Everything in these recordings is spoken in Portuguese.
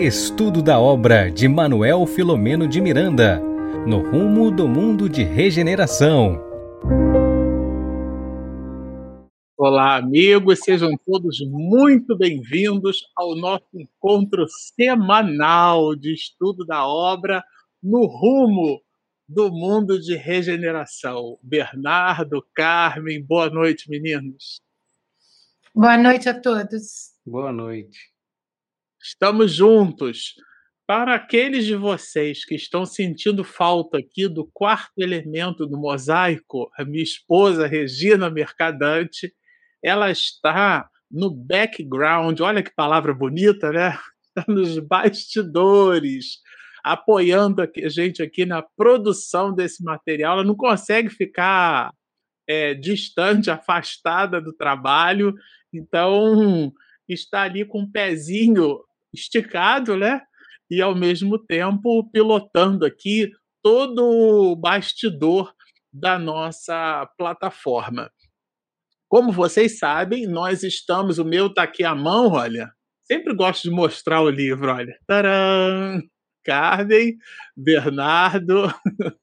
Estudo da obra de Manuel Filomeno de Miranda, no rumo do mundo de regeneração. Olá, amigos, sejam todos muito bem-vindos ao nosso encontro semanal de estudo da obra no rumo do mundo de regeneração. Bernardo, Carmen, boa noite, meninos. Boa noite a todos. Boa noite. Estamos juntos. Para aqueles de vocês que estão sentindo falta aqui do quarto elemento do mosaico, a minha esposa Regina Mercadante, ela está no background, olha que palavra bonita, né? Está nos bastidores, apoiando a gente aqui na produção desse material. Ela não consegue ficar é, distante, afastada do trabalho, então está ali com o pezinho esticado, né? E ao mesmo tempo pilotando aqui todo o bastidor da nossa plataforma. Como vocês sabem, nós estamos, o meu está aqui à mão, olha. Sempre gosto de mostrar o livro, olha. Tcharam! Carmen, Bernardo.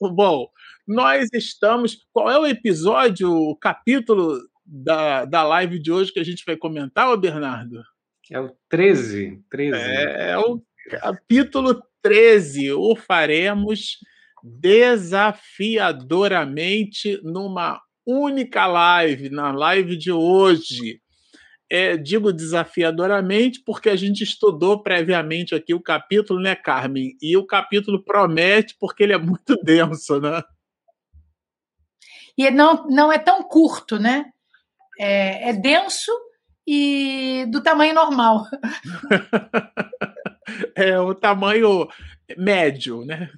Bom, nós estamos. Qual é o episódio, o capítulo da, da live de hoje que a gente vai comentar, ô Bernardo? É o 13. 13. É, é o capítulo 13. O faremos desafiadoramente numa única live, na live de hoje. É, digo desafiadoramente porque a gente estudou previamente aqui o capítulo, né, Carmen? E o capítulo promete porque ele é muito denso, né? E não, não é tão curto, né? É, é denso e do tamanho normal. é o tamanho médio, né?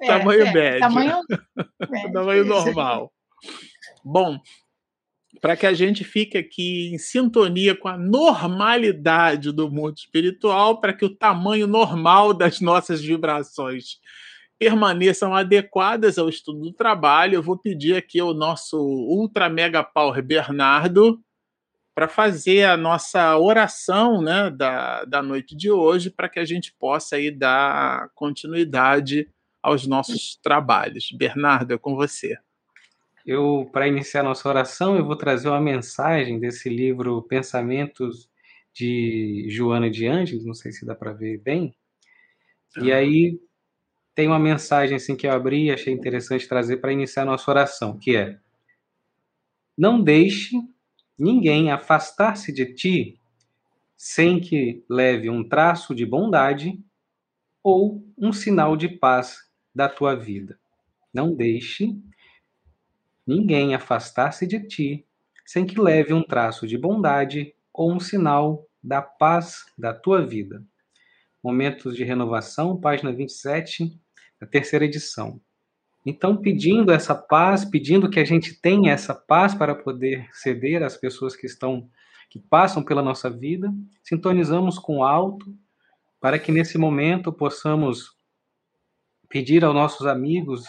É, tamanho é, médio. Tamanho, médio, tamanho normal. Bom, para que a gente fique aqui em sintonia com a normalidade do mundo espiritual, para que o tamanho normal das nossas vibrações permaneçam adequadas ao estudo do trabalho, eu vou pedir aqui ao nosso Ultra Mega Power Bernardo para fazer a nossa oração né, da, da noite de hoje, para que a gente possa aí dar continuidade aos nossos trabalhos. Bernardo, é com você. Eu, para iniciar nossa oração, eu vou trazer uma mensagem desse livro Pensamentos de Joana de Anjos, não sei se dá para ver bem. E aí tem uma mensagem assim que eu abri e achei interessante trazer para iniciar nossa oração, que é: Não deixe ninguém afastar-se de ti sem que leve um traço de bondade ou um sinal de paz da tua vida. Não deixe ninguém afastar-se de ti sem que leve um traço de bondade ou um sinal da paz da tua vida. Momentos de Renovação, página 27, a terceira edição. Então, pedindo essa paz, pedindo que a gente tenha essa paz para poder ceder às pessoas que estão que passam pela nossa vida, sintonizamos com o alto para que nesse momento possamos pedir aos nossos amigos,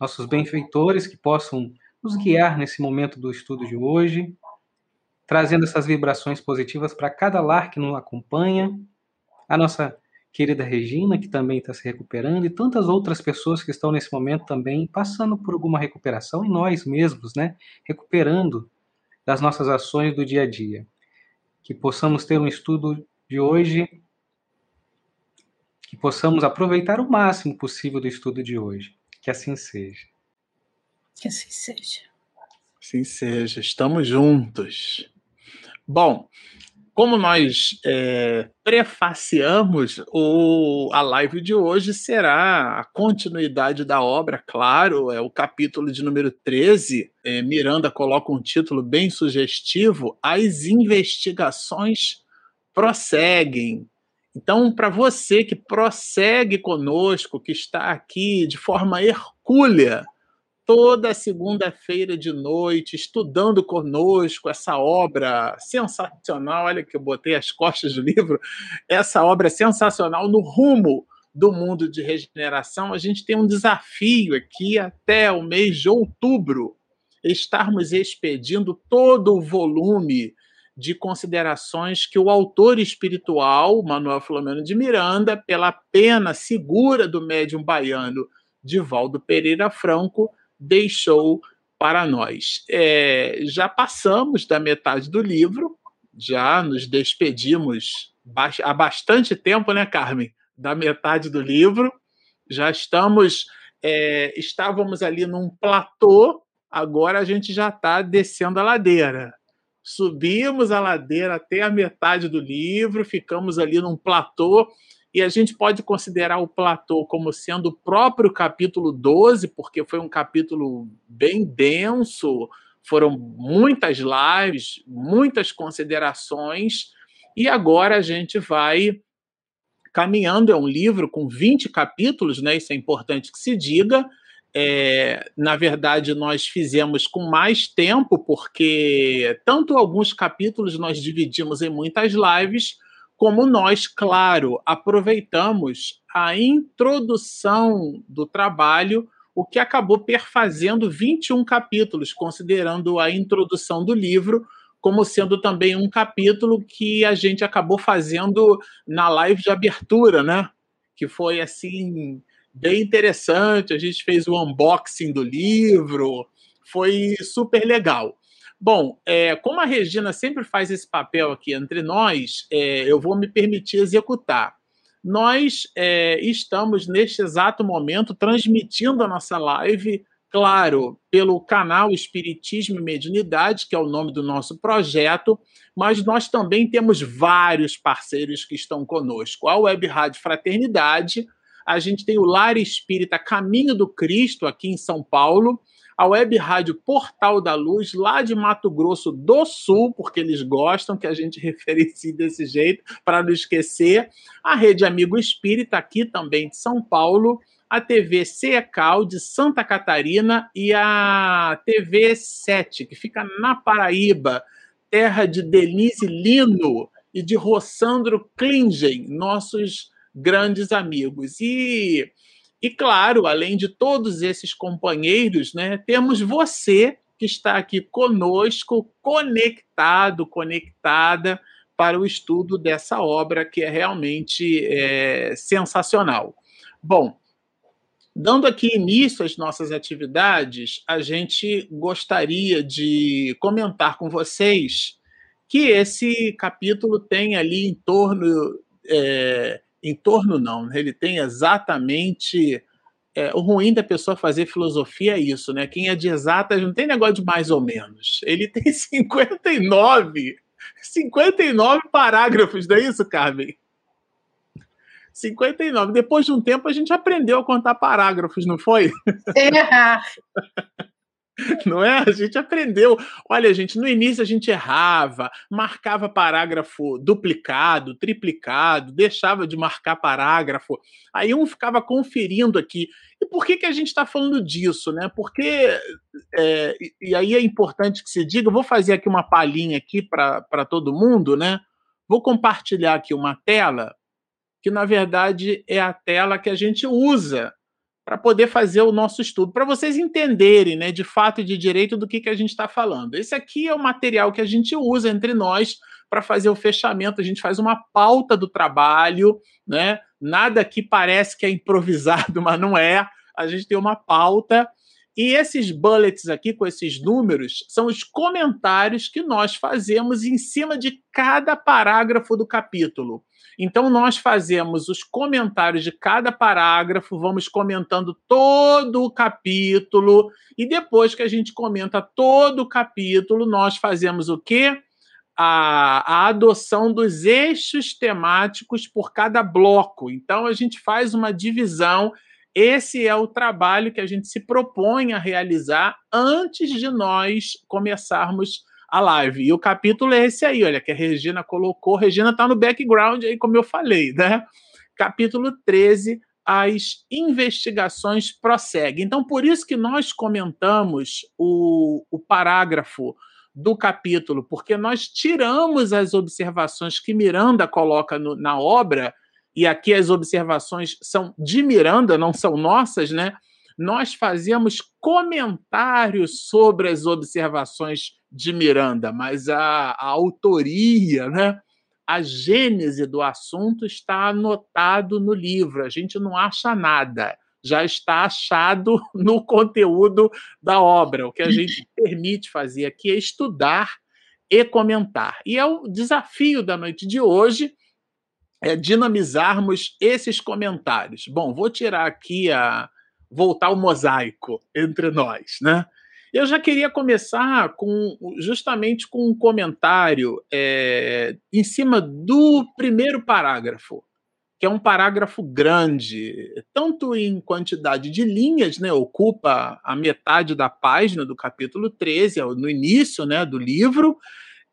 nossos benfeitores que possam nos guiar nesse momento do estudo de hoje, trazendo essas vibrações positivas para cada lar que nos acompanha, a nossa querida Regina, que também está se recuperando, e tantas outras pessoas que estão nesse momento também passando por alguma recuperação, e nós mesmos, né, recuperando das nossas ações do dia a dia. Que possamos ter um estudo de hoje, que possamos aproveitar o máximo possível do estudo de hoje. Que assim seja. Que assim seja. Assim seja. Estamos juntos. Bom, como nós é, prefaciamos, o, a live de hoje será a continuidade da obra, claro, é o capítulo de número 13. É, Miranda coloca um título bem sugestivo: As investigações prosseguem. Então, para você que prossegue conosco, que está aqui de forma hercúlea, toda segunda-feira de noite, estudando conosco essa obra sensacional. Olha que eu botei as costas do livro, essa obra sensacional no rumo do mundo de regeneração. A gente tem um desafio aqui até o mês de outubro, estarmos expedindo todo o volume de considerações que o autor espiritual, Manuel Filomeno de Miranda, pela pena segura do médium baiano Divaldo Pereira Franco, deixou para nós. É, já passamos da metade do livro, já nos despedimos há bastante tempo, né, Carmen? Da metade do livro. Já estamos, é, estávamos ali num platô, agora a gente já está descendo a ladeira. Subimos a ladeira até a metade do livro, ficamos ali num platô e a gente pode considerar o platô como sendo o próprio capítulo 12, porque foi um capítulo bem denso, foram muitas lives, muitas considerações, e agora a gente vai caminhando. É um livro com 20 capítulos, né? Isso é importante que se diga. É, na verdade, nós fizemos com mais tempo, porque tanto alguns capítulos nós dividimos em muitas lives, como nós, claro, aproveitamos a introdução do trabalho, o que acabou perfazendo 21 capítulos, considerando a introdução do livro como sendo também um capítulo que a gente acabou fazendo na live de abertura, né? Que foi assim bem interessante. A gente fez o unboxing do livro, foi super legal. Bom, é, como a Regina sempre faz esse papel aqui entre nós, é, eu vou me permitir executar. Nós é, estamos, neste exato momento, transmitindo a nossa live, claro, pelo canal Espiritismo e Mediunidade, que é o nome do nosso projeto, mas nós também temos vários parceiros que estão conosco. A Web Rádio Fraternidade, a gente tem o Lar Espírita Caminho do Cristo, aqui em São Paulo, a web rádio Portal da Luz, lá de Mato Grosso do Sul, porque eles gostam que a gente referencie desse jeito, para não esquecer. A Rede Amigo Espírita, aqui também de São Paulo. A TV CECAL de Santa Catarina e a TV 7, que fica na Paraíba, terra de Denise Lino e de Rossandro Klingen, nossos grandes amigos. E e claro, além de todos esses companheiros, né, temos você que está aqui conosco, conectado, conectada para o estudo dessa obra que é realmente é, sensacional. Bom, dando aqui início às nossas atividades, a gente gostaria de comentar com vocês que esse capítulo tem ali em torno é, em torno, não. Ele tem exatamente. É, o ruim da pessoa fazer filosofia é isso, né? Quem é de exatas não tem negócio de mais ou menos. Ele tem 59, 59 parágrafos, não é isso, Carmen? 59. Depois de um tempo a gente aprendeu a contar parágrafos, não foi? É. Não é? A gente aprendeu. Olha, gente, no início a gente errava, marcava parágrafo duplicado, triplicado, deixava de marcar parágrafo. Aí um ficava conferindo aqui. E por que, que a gente está falando disso, né? Porque, é, e aí é importante que se diga, eu vou fazer aqui uma palhinha aqui para todo mundo, né? Vou compartilhar aqui uma tela, que na verdade é a tela que a gente usa para poder fazer o nosso estudo, para vocês entenderem, né, de fato e de direito do que, que a gente está falando. Esse aqui é o material que a gente usa entre nós para fazer o fechamento. A gente faz uma pauta do trabalho, né? Nada que parece que é improvisado, mas não é. A gente tem uma pauta. E esses bullets aqui, com esses números, são os comentários que nós fazemos em cima de cada parágrafo do capítulo. Então, nós fazemos os comentários de cada parágrafo, vamos comentando todo o capítulo, e depois que a gente comenta todo o capítulo, nós fazemos o quê? A, a adoção dos eixos temáticos por cada bloco. Então, a gente faz uma divisão. Esse é o trabalho que a gente se propõe a realizar antes de nós começarmos a live. E o capítulo é esse aí, olha, que a Regina colocou. Regina está no background aí, como eu falei, né? Capítulo 13, as investigações prosseguem. Então, por isso que nós comentamos o, o parágrafo do capítulo, porque nós tiramos as observações que Miranda coloca no, na obra, e aqui as observações são de Miranda, não são nossas, né? Nós fazemos comentários sobre as observações de Miranda, mas a, a autoria, né? a gênese do assunto está anotado no livro, a gente não acha nada, já está achado no conteúdo da obra. O que a gente permite fazer aqui é estudar e comentar. E é o desafio da noite de hoje é dinamizarmos esses comentários. Bom, vou tirar aqui a voltar o mosaico entre nós, né? Eu já queria começar com justamente com um comentário é, em cima do primeiro parágrafo, que é um parágrafo grande, tanto em quantidade de linhas, né, ocupa a metade da página do capítulo 13, no início né, do livro,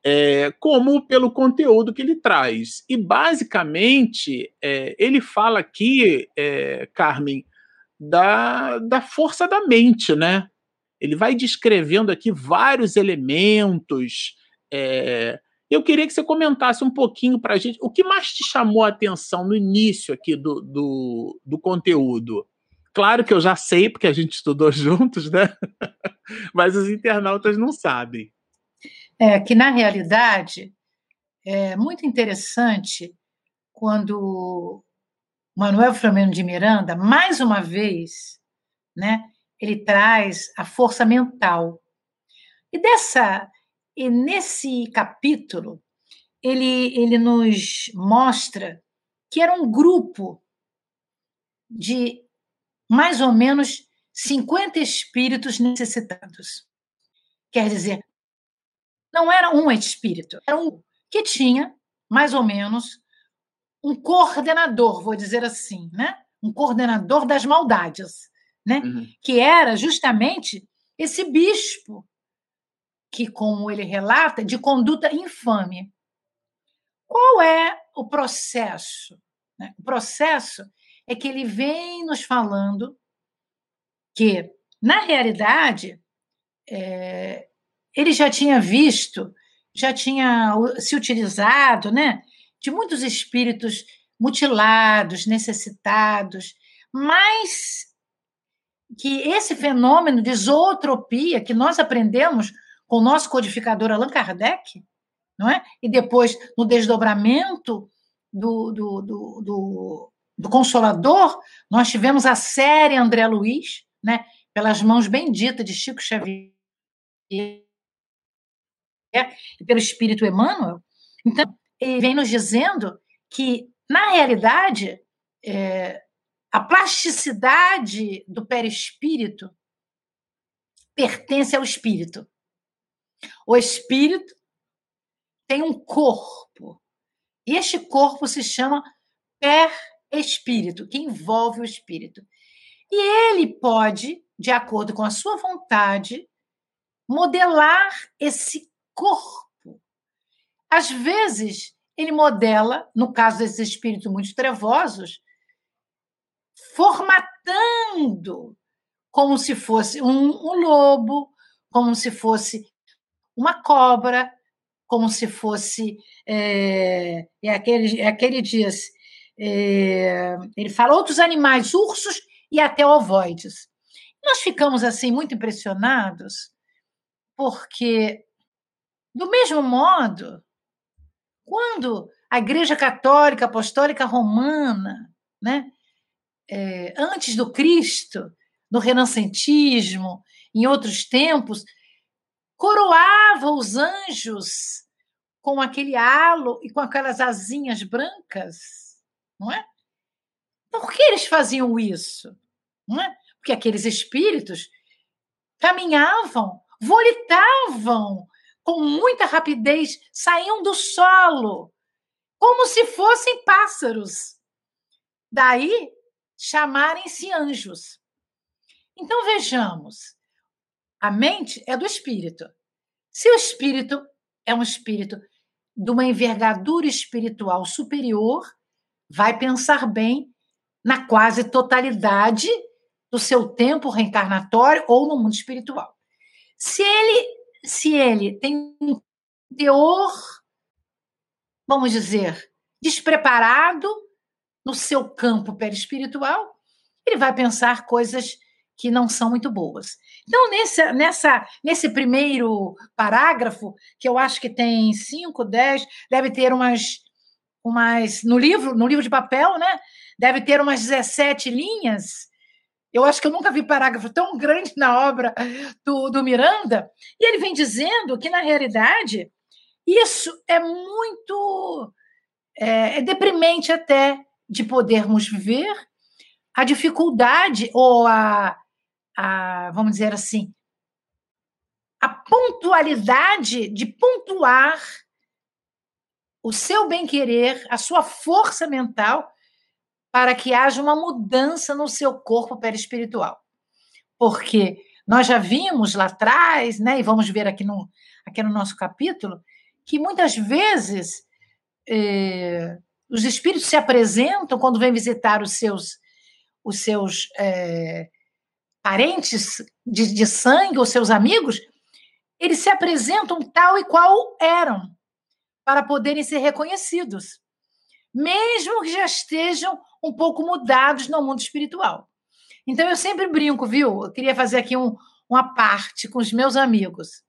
é, como pelo conteúdo que ele traz. E, basicamente, é, ele fala aqui, é, Carmen, da, da força da mente, né? Ele vai descrevendo aqui vários elementos. É... Eu queria que você comentasse um pouquinho para a gente o que mais te chamou a atenção no início aqui do, do, do conteúdo. Claro que eu já sei, porque a gente estudou juntos, né? Mas os internautas não sabem. É que, na realidade, é muito interessante quando Manuel Flamengo de Miranda, mais uma vez, né, ele traz a força mental. E dessa e nesse capítulo ele ele nos mostra que era um grupo de mais ou menos 50 espíritos necessitados. Quer dizer, não era um espírito, era um que tinha mais ou menos um coordenador, vou dizer assim, né? Um coordenador das maldades né? Uhum. que era justamente esse bispo, que, como ele relata, de conduta infame. Qual é o processo? Né? O processo é que ele vem nos falando que, na realidade, é, ele já tinha visto, já tinha se utilizado né, de muitos espíritos mutilados, necessitados, mas que esse fenômeno de zootropia que nós aprendemos com o nosso codificador Allan Kardec, não é? E depois no desdobramento do, do, do, do, do Consolador, nós tivemos a série André Luiz, né? Pelas mãos benditas de Chico Xavier e pelo Espírito Emmanuel. Então, ele vem nos dizendo que, na realidade, é, a plasticidade do perispírito pertence ao espírito. O espírito tem um corpo. E este corpo se chama per-espírito, que envolve o espírito. E ele pode, de acordo com a sua vontade, modelar esse corpo. Às vezes, ele modela, no caso desses espíritos muito trevosos, formatando como se fosse um, um lobo, como se fosse uma cobra, como se fosse é, é aquele, é aquele é, ele fala outros animais, ursos e até ovoides. Nós ficamos assim muito impressionados porque do mesmo modo, quando a Igreja Católica Apostólica Romana, né, é, antes do Cristo, no renascentismo, em outros tempos, coroava os anjos com aquele halo e com aquelas asinhas brancas, não é? Por que eles faziam isso? Não é? Porque aqueles espíritos caminhavam, volitavam com muita rapidez, saíam do solo, como se fossem pássaros. Daí chamarem-se anjos. Então vejamos, a mente é do espírito. Se o espírito é um espírito de uma envergadura espiritual superior, vai pensar bem na quase totalidade do seu tempo reencarnatório ou no mundo espiritual. Se ele se ele tem um teor, vamos dizer, despreparado, no seu campo perispiritual, ele vai pensar coisas que não são muito boas. Então, nesse, nessa, nesse primeiro parágrafo, que eu acho que tem 5, 10, deve ter umas, umas. No livro, no livro de papel, né? Deve ter umas 17 linhas. Eu acho que eu nunca vi parágrafo tão grande na obra do, do Miranda. E ele vem dizendo que, na realidade, isso é muito. É, é deprimente até de podermos ver a dificuldade ou a, a, vamos dizer assim, a pontualidade de pontuar o seu bem-querer, a sua força mental, para que haja uma mudança no seu corpo perispiritual. Porque nós já vimos lá atrás, né, e vamos ver aqui no, aqui no nosso capítulo, que muitas vezes eh, os espíritos se apresentam quando vêm visitar os seus, os seus eh, parentes de, de sangue ou seus amigos, eles se apresentam tal e qual eram, para poderem ser reconhecidos, mesmo que já estejam um pouco mudados no mundo espiritual. Então eu sempre brinco, viu? Eu queria fazer aqui um, uma parte com os meus amigos.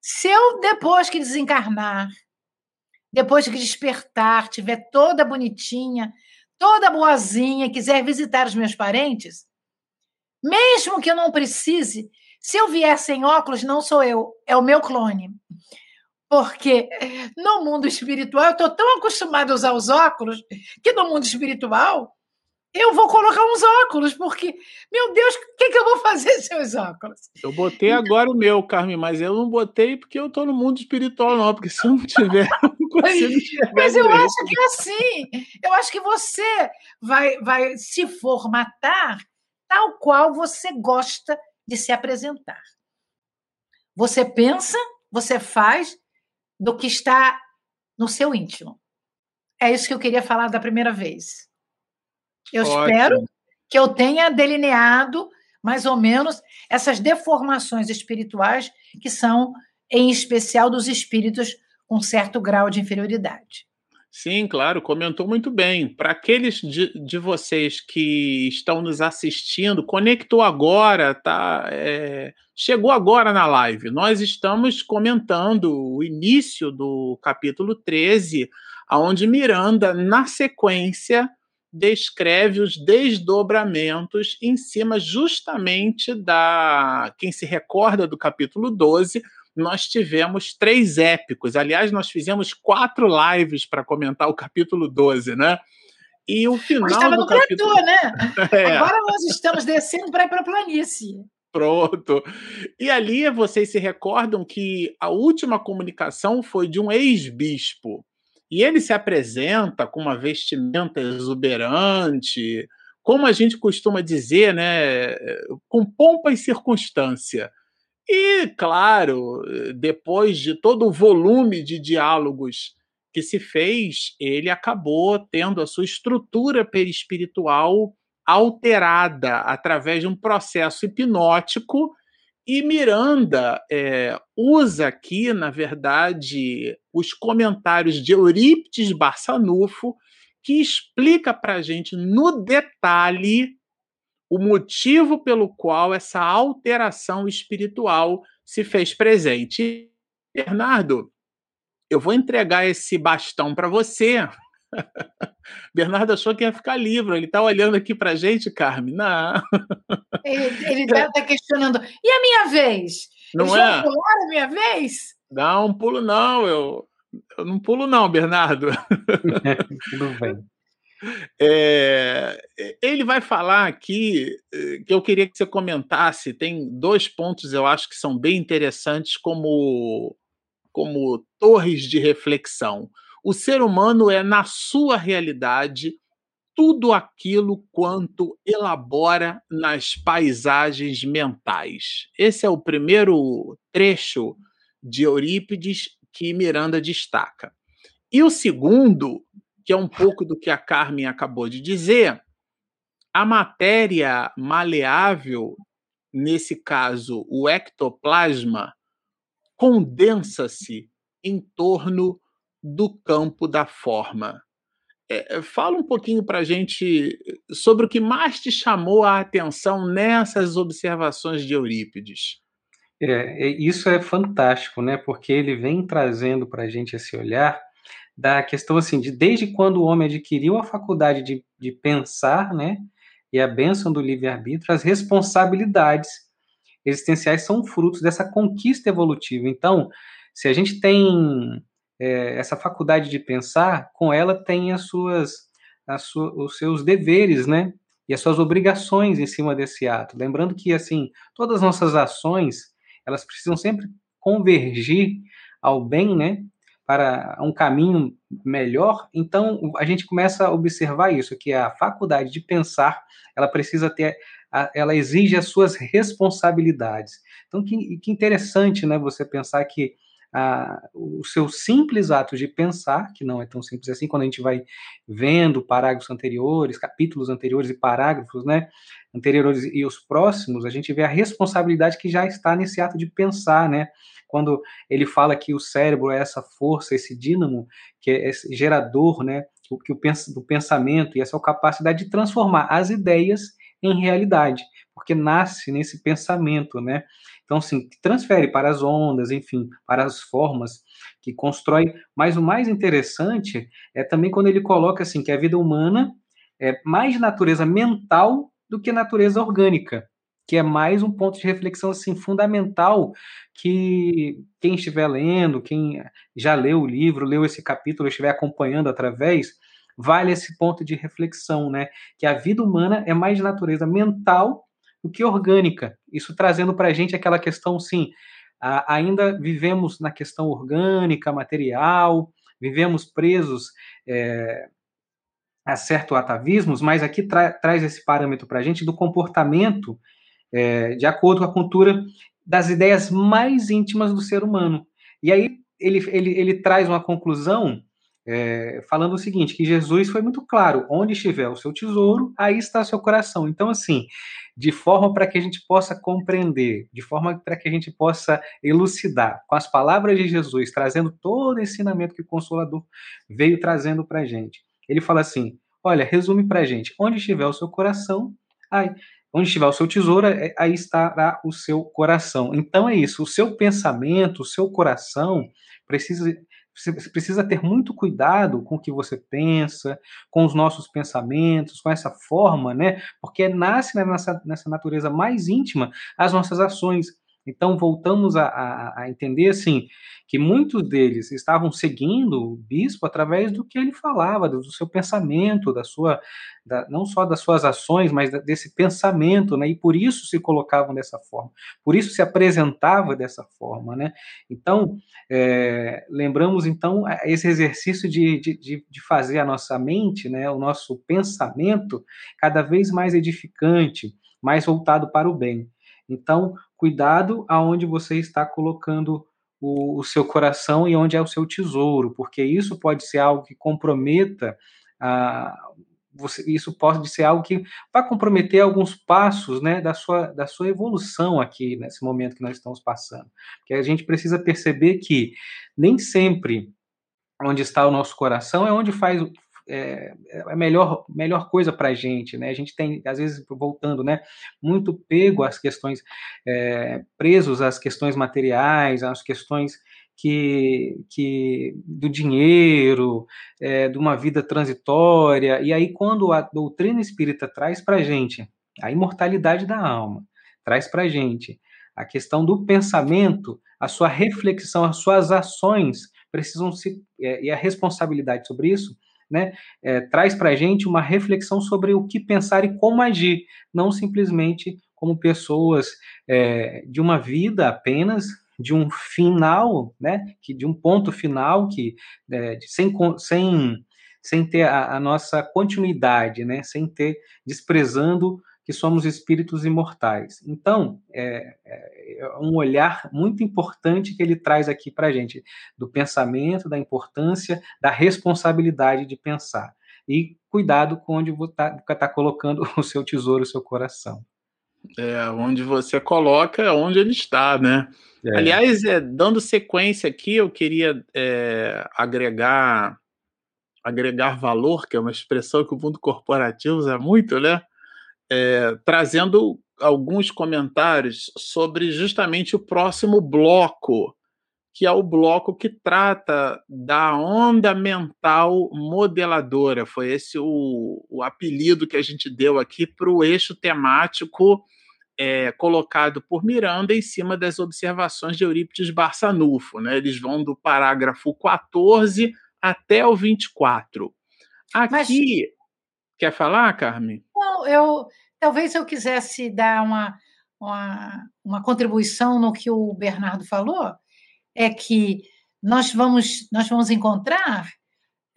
Se eu, depois que desencarnar, depois que despertar, tiver toda bonitinha, toda boazinha, quiser visitar os meus parentes, mesmo que eu não precise, se eu vier sem óculos, não sou eu, é o meu clone. Porque no mundo espiritual, eu estou tão acostumada a usar os óculos, que no mundo espiritual, eu vou colocar uns óculos, porque, meu Deus, o que, que eu vou fazer sem os óculos? Eu botei agora o meu, Carmen, mas eu não botei porque eu estou no mundo espiritual, não, porque se eu não tiver, eu não consigo enxergar. Mas eu direito. acho que é assim. Eu acho que você vai, vai se formatar tal qual você gosta de se apresentar. Você pensa, você faz do que está no seu íntimo. É isso que eu queria falar da primeira vez. Eu Ótimo. espero que eu tenha delineado mais ou menos essas deformações espirituais que são, em especial, dos espíritos com certo grau de inferioridade. Sim, claro, comentou muito bem. Para aqueles de, de, vocês que estão nos assistindo, conectou agora, tá? É, chegou agora na live. Nós estamos comentando o início do capítulo 13, onde Miranda, na sequência, descreve os desdobramentos em cima justamente da. Quem se recorda do capítulo 12 nós tivemos três épicos. Aliás, nós fizemos quatro lives para comentar o capítulo 12, né? E o final. estava no capítulo... platô, né? É. Agora nós estamos descendo para ir para a planície. Pronto. E ali vocês se recordam que a última comunicação foi de um ex-bispo. E ele se apresenta com uma vestimenta exuberante, como a gente costuma dizer, né, com pompa e circunstância. E, claro, depois de todo o volume de diálogos que se fez, ele acabou tendo a sua estrutura perispiritual alterada através de um processo hipnótico. E Miranda é, usa aqui, na verdade, os comentários de Eurípides Barçanufo, que explica para a gente no detalhe o motivo pelo qual essa alteração espiritual se fez presente. Bernardo, eu vou entregar esse bastão para você. Bernardo achou que ia ficar livre. Ele está olhando aqui para a gente, Carmen. Não. Ele está tá questionando. E a minha vez? Não eu é? pular a minha vez? Não, pulo não. Eu, eu não pulo não, Bernardo. Tudo bem. É, ele vai falar aqui eh, que eu queria que você comentasse. Tem dois pontos eu acho que são bem interessantes como, como torres de reflexão. O ser humano é, na sua realidade, tudo aquilo quanto elabora nas paisagens mentais. Esse é o primeiro trecho de Eurípides que Miranda destaca. E o segundo que é um pouco do que a Carmen acabou de dizer, a matéria maleável, nesse caso o ectoplasma, condensa-se em torno do campo da forma. É, fala um pouquinho para a gente sobre o que mais te chamou a atenção nessas observações de Eurípides. É, isso é fantástico, né? Porque ele vem trazendo para a gente esse olhar da questão assim de desde quando o homem adquiriu a faculdade de, de pensar, né? E a bênção do livre-arbítrio, as responsabilidades existenciais são frutos dessa conquista evolutiva. Então, se a gente tem é, essa faculdade de pensar, com ela tem as suas, as suas, os seus deveres, né? E as suas obrigações em cima desse ato. Lembrando que, assim, todas as nossas ações, elas precisam sempre convergir ao bem, né? Para um caminho melhor. Então, a gente começa a observar isso, que a faculdade de pensar, ela precisa ter, ela exige as suas responsabilidades. Então, que, que interessante, né? Você pensar que o seu simples ato de pensar, que não é tão simples assim, quando a gente vai vendo parágrafos anteriores, capítulos anteriores e parágrafos, né, anteriores e os próximos, a gente vê a responsabilidade que já está nesse ato de pensar, né, quando ele fala que o cérebro é essa força, esse dínamo, que é esse gerador, né, o que o do pensamento e essa capacidade de transformar as ideias em realidade, porque nasce nesse pensamento, né? Então, assim, transfere para as ondas, enfim, para as formas que constrói. Mas o mais interessante é também quando ele coloca assim que a vida humana é mais natureza mental do que natureza orgânica, que é mais um ponto de reflexão assim fundamental que quem estiver lendo, quem já leu o livro, leu esse capítulo, estiver acompanhando através, vale esse ponto de reflexão, né? Que a vida humana é mais de natureza mental do que orgânica. Isso trazendo para a gente aquela questão, sim, ainda vivemos na questão orgânica, material, vivemos presos é, a certos atavismos, mas aqui tra traz esse parâmetro para a gente do comportamento é, de acordo com a cultura das ideias mais íntimas do ser humano. E aí ele, ele, ele traz uma conclusão é, falando o seguinte, que Jesus foi muito claro, onde estiver o seu tesouro, aí está o seu coração. Então, assim, de forma para que a gente possa compreender, de forma para que a gente possa elucidar, com as palavras de Jesus, trazendo todo o ensinamento que o Consolador veio trazendo para a gente. Ele fala assim, olha, resume para a gente, onde estiver o seu coração, aí, onde estiver o seu tesouro, é, aí estará o seu coração. Então é isso, o seu pensamento, o seu coração precisa você precisa ter muito cuidado com o que você pensa, com os nossos pensamentos, com essa forma, né? Porque nasce nessa, nessa natureza mais íntima as nossas ações. Então, voltamos a, a, a, entender, assim, que muitos deles estavam seguindo o bispo através do que ele falava, do seu pensamento, da sua, da, não só das suas ações, mas desse pensamento, né? E por isso se colocavam dessa forma, por isso se apresentava dessa forma, né? Então, é, lembramos, então, esse exercício de, de, de fazer a nossa mente, né? O nosso pensamento cada vez mais edificante, mais voltado para o bem. Então, cuidado aonde você está colocando o, o, seu coração e onde é o seu tesouro, porque isso pode ser algo que comprometa a você, isso pode ser algo que vai comprometer alguns passos né, da, sua, da sua evolução aqui, nesse momento que nós estamos passando. Porque a gente precisa perceber que nem sempre onde está o nosso coração é onde faz, é, é, a melhor, melhor coisa para a gente, né? A gente tem, às vezes, voltando, né? Muito pego às questões, é, presos às questões materiais, às questões que, que do dinheiro, é, de uma vida transitória. E aí, quando a doutrina espírita traz para a gente a imortalidade da alma, traz para a gente a questão do pensamento, a sua reflexão, as suas ações precisam se é, e a responsabilidade sobre isso né, é, traz para a gente uma reflexão sobre o que pensar e como agir, não simplesmente como pessoas é, de uma vida apenas, de um final, né, que de um ponto final que é, sem, sem, sem ter a, a nossa continuidade, né, sem ter desprezando que somos espíritos imortais. Então, é, é, é um olhar muito importante que ele traz aqui para a gente, do pensamento, da importância, da responsabilidade de pensar. E cuidado com onde você está tá colocando o seu tesouro, o seu coração. É, onde você coloca, é onde ele está, né? É. Aliás, é, dando sequência aqui, eu queria é, agregar agregar valor, que é uma expressão que o mundo corporativo usa muito, né? É, trazendo alguns comentários sobre justamente o próximo bloco, que é o bloco que trata da onda mental modeladora. Foi esse o, o apelido que a gente deu aqui para o eixo temático é, colocado por Miranda em cima das observações de Eurípides Barçanufo. Né? Eles vão do parágrafo 14 até o 24. Aqui. Mas... Quer falar, Carmen? Não, eu talvez eu quisesse dar uma, uma, uma contribuição no que o Bernardo falou, é que nós vamos, nós vamos encontrar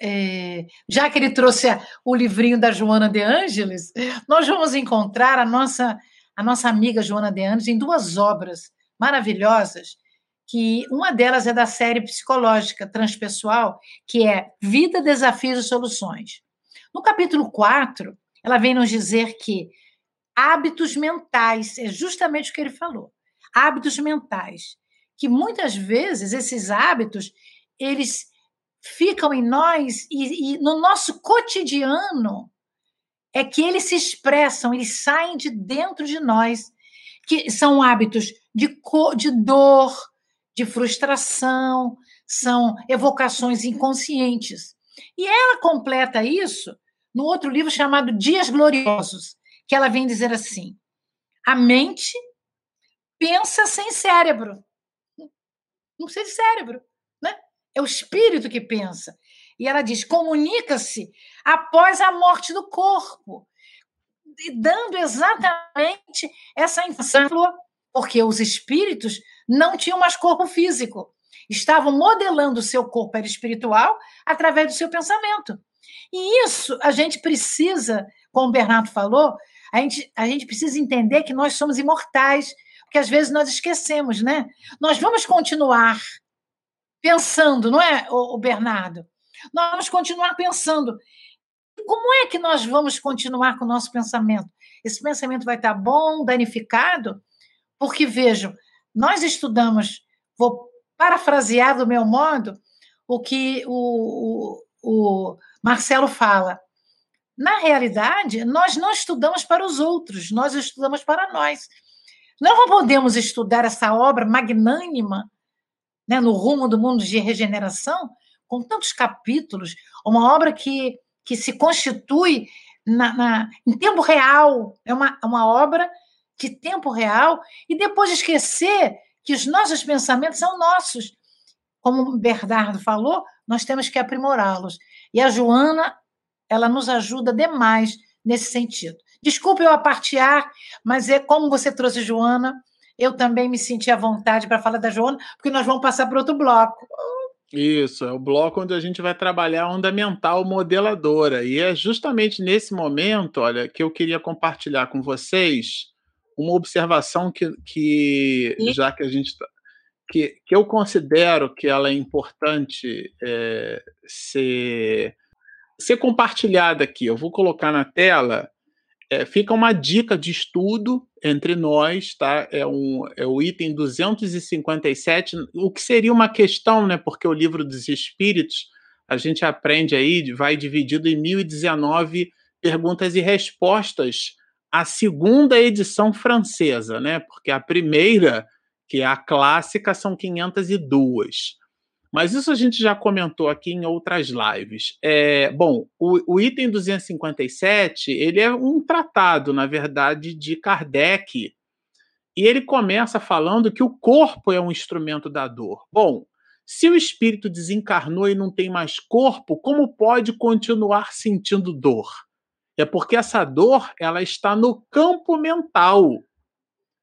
é, já que ele trouxe o livrinho da Joana de Ângeles, nós vamos encontrar a nossa a nossa amiga Joana de Andes em duas obras maravilhosas, que uma delas é da série psicológica transpessoal, que é Vida, Desafios e Soluções. No capítulo 4, ela vem nos dizer que hábitos mentais, é justamente o que ele falou, hábitos mentais, que muitas vezes esses hábitos, eles ficam em nós e, e no nosso cotidiano, é que eles se expressam, eles saem de dentro de nós, que são hábitos de, de dor, de frustração, são evocações inconscientes. E ela completa isso no outro livro chamado Dias Gloriosos, que ela vem dizer assim: a mente pensa sem cérebro. Não precisa de cérebro, né? É o espírito que pensa. E ela diz: comunica-se após a morte do corpo, dando exatamente essa informação, porque os espíritos não tinham mais corpo físico, estavam modelando o seu corpo espiritual através do seu pensamento. E isso a gente precisa, como o Bernardo falou, a gente, a gente precisa entender que nós somos imortais, porque às vezes nós esquecemos, né? Nós vamos continuar pensando, não é, o, Bernardo? Nós vamos continuar pensando. Como é que nós vamos continuar com o nosso pensamento? Esse pensamento vai estar bom, danificado? Porque, vejam, nós estudamos, vou parafrasear do meu modo, o que o, o, o Marcelo fala. Na realidade, nós não estudamos para os outros, nós estudamos para nós. Não podemos estudar essa obra magnânima né, no rumo do mundo de regeneração com tantos capítulos, uma obra que, que se constitui na, na, em tempo real, é uma, uma obra de tempo real, e depois esquecer que os nossos pensamentos são nossos. Como o Bernardo falou, nós temos que aprimorá-los. E a Joana, ela nos ajuda demais nesse sentido. Desculpe eu apartear, mas é como você trouxe Joana, eu também me senti à vontade para falar da Joana, porque nós vamos passar para outro bloco. Isso, é o bloco onde a gente vai trabalhar a onda mental modeladora. E é justamente nesse momento, olha, que eu queria compartilhar com vocês uma observação que, que já que a gente está. Que, que eu considero que ela é importante é, ser, ser compartilhada aqui. Eu vou colocar na tela é, fica uma dica de estudo entre nós, tá? É, um, é o item 257, o que seria uma questão, né? Porque o livro dos Espíritos, a gente aprende aí, vai dividido em 1019 perguntas e respostas, a segunda edição francesa, né? Porque a primeira, que é a clássica, são 502. Mas isso a gente já comentou aqui em outras lives. É, bom, o, o, item 257 ele é um tratado, na verdade, de Kardec, e ele começa falando que o corpo é um instrumento da dor. Bom, se o espírito desencarnou e não tem mais corpo, como pode continuar sentindo dor? É porque essa dor ela está no campo mental.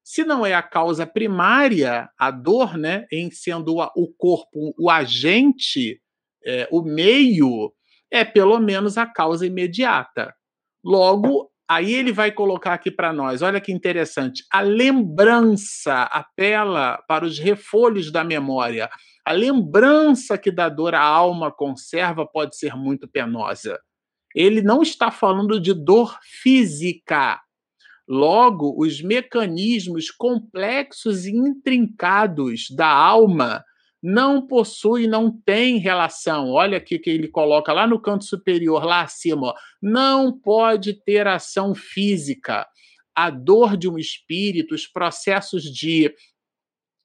Se não é a causa primária, a dor, né, em sendo o corpo o agente, é, o meio, é pelo menos a causa imediata. Logo, aí ele vai colocar aqui para nós, olha que interessante, a lembrança apela para os refolhos da memória. A lembrança que da dor a alma conserva pode ser muito penosa. Ele não está falando de dor física, Logo, os mecanismos complexos e intrincados da alma não possui, não tem relação. Olha aqui que ele coloca lá no canto superior, lá acima, ó, não pode ter ação física. A dor de um espírito, os processos de,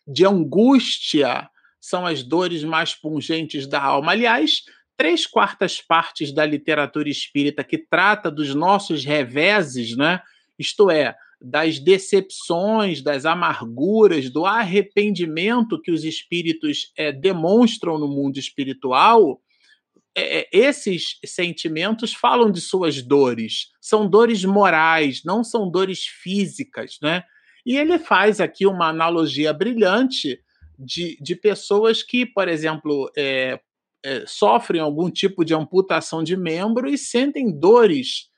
de angústia são as dores mais pungentes da alma. Aliás, três quartas partes da literatura espírita que trata dos nossos reveses, né? Isto é, das decepções, das amarguras, do arrependimento que os espíritos é, demonstram no mundo espiritual, é, esses sentimentos falam de suas dores. São dores morais, não são dores físicas, né? E ele faz aqui uma analogia brilhante de, de pessoas que, por exemplo, é, é, sofrem algum tipo de amputação de membro e sentem dores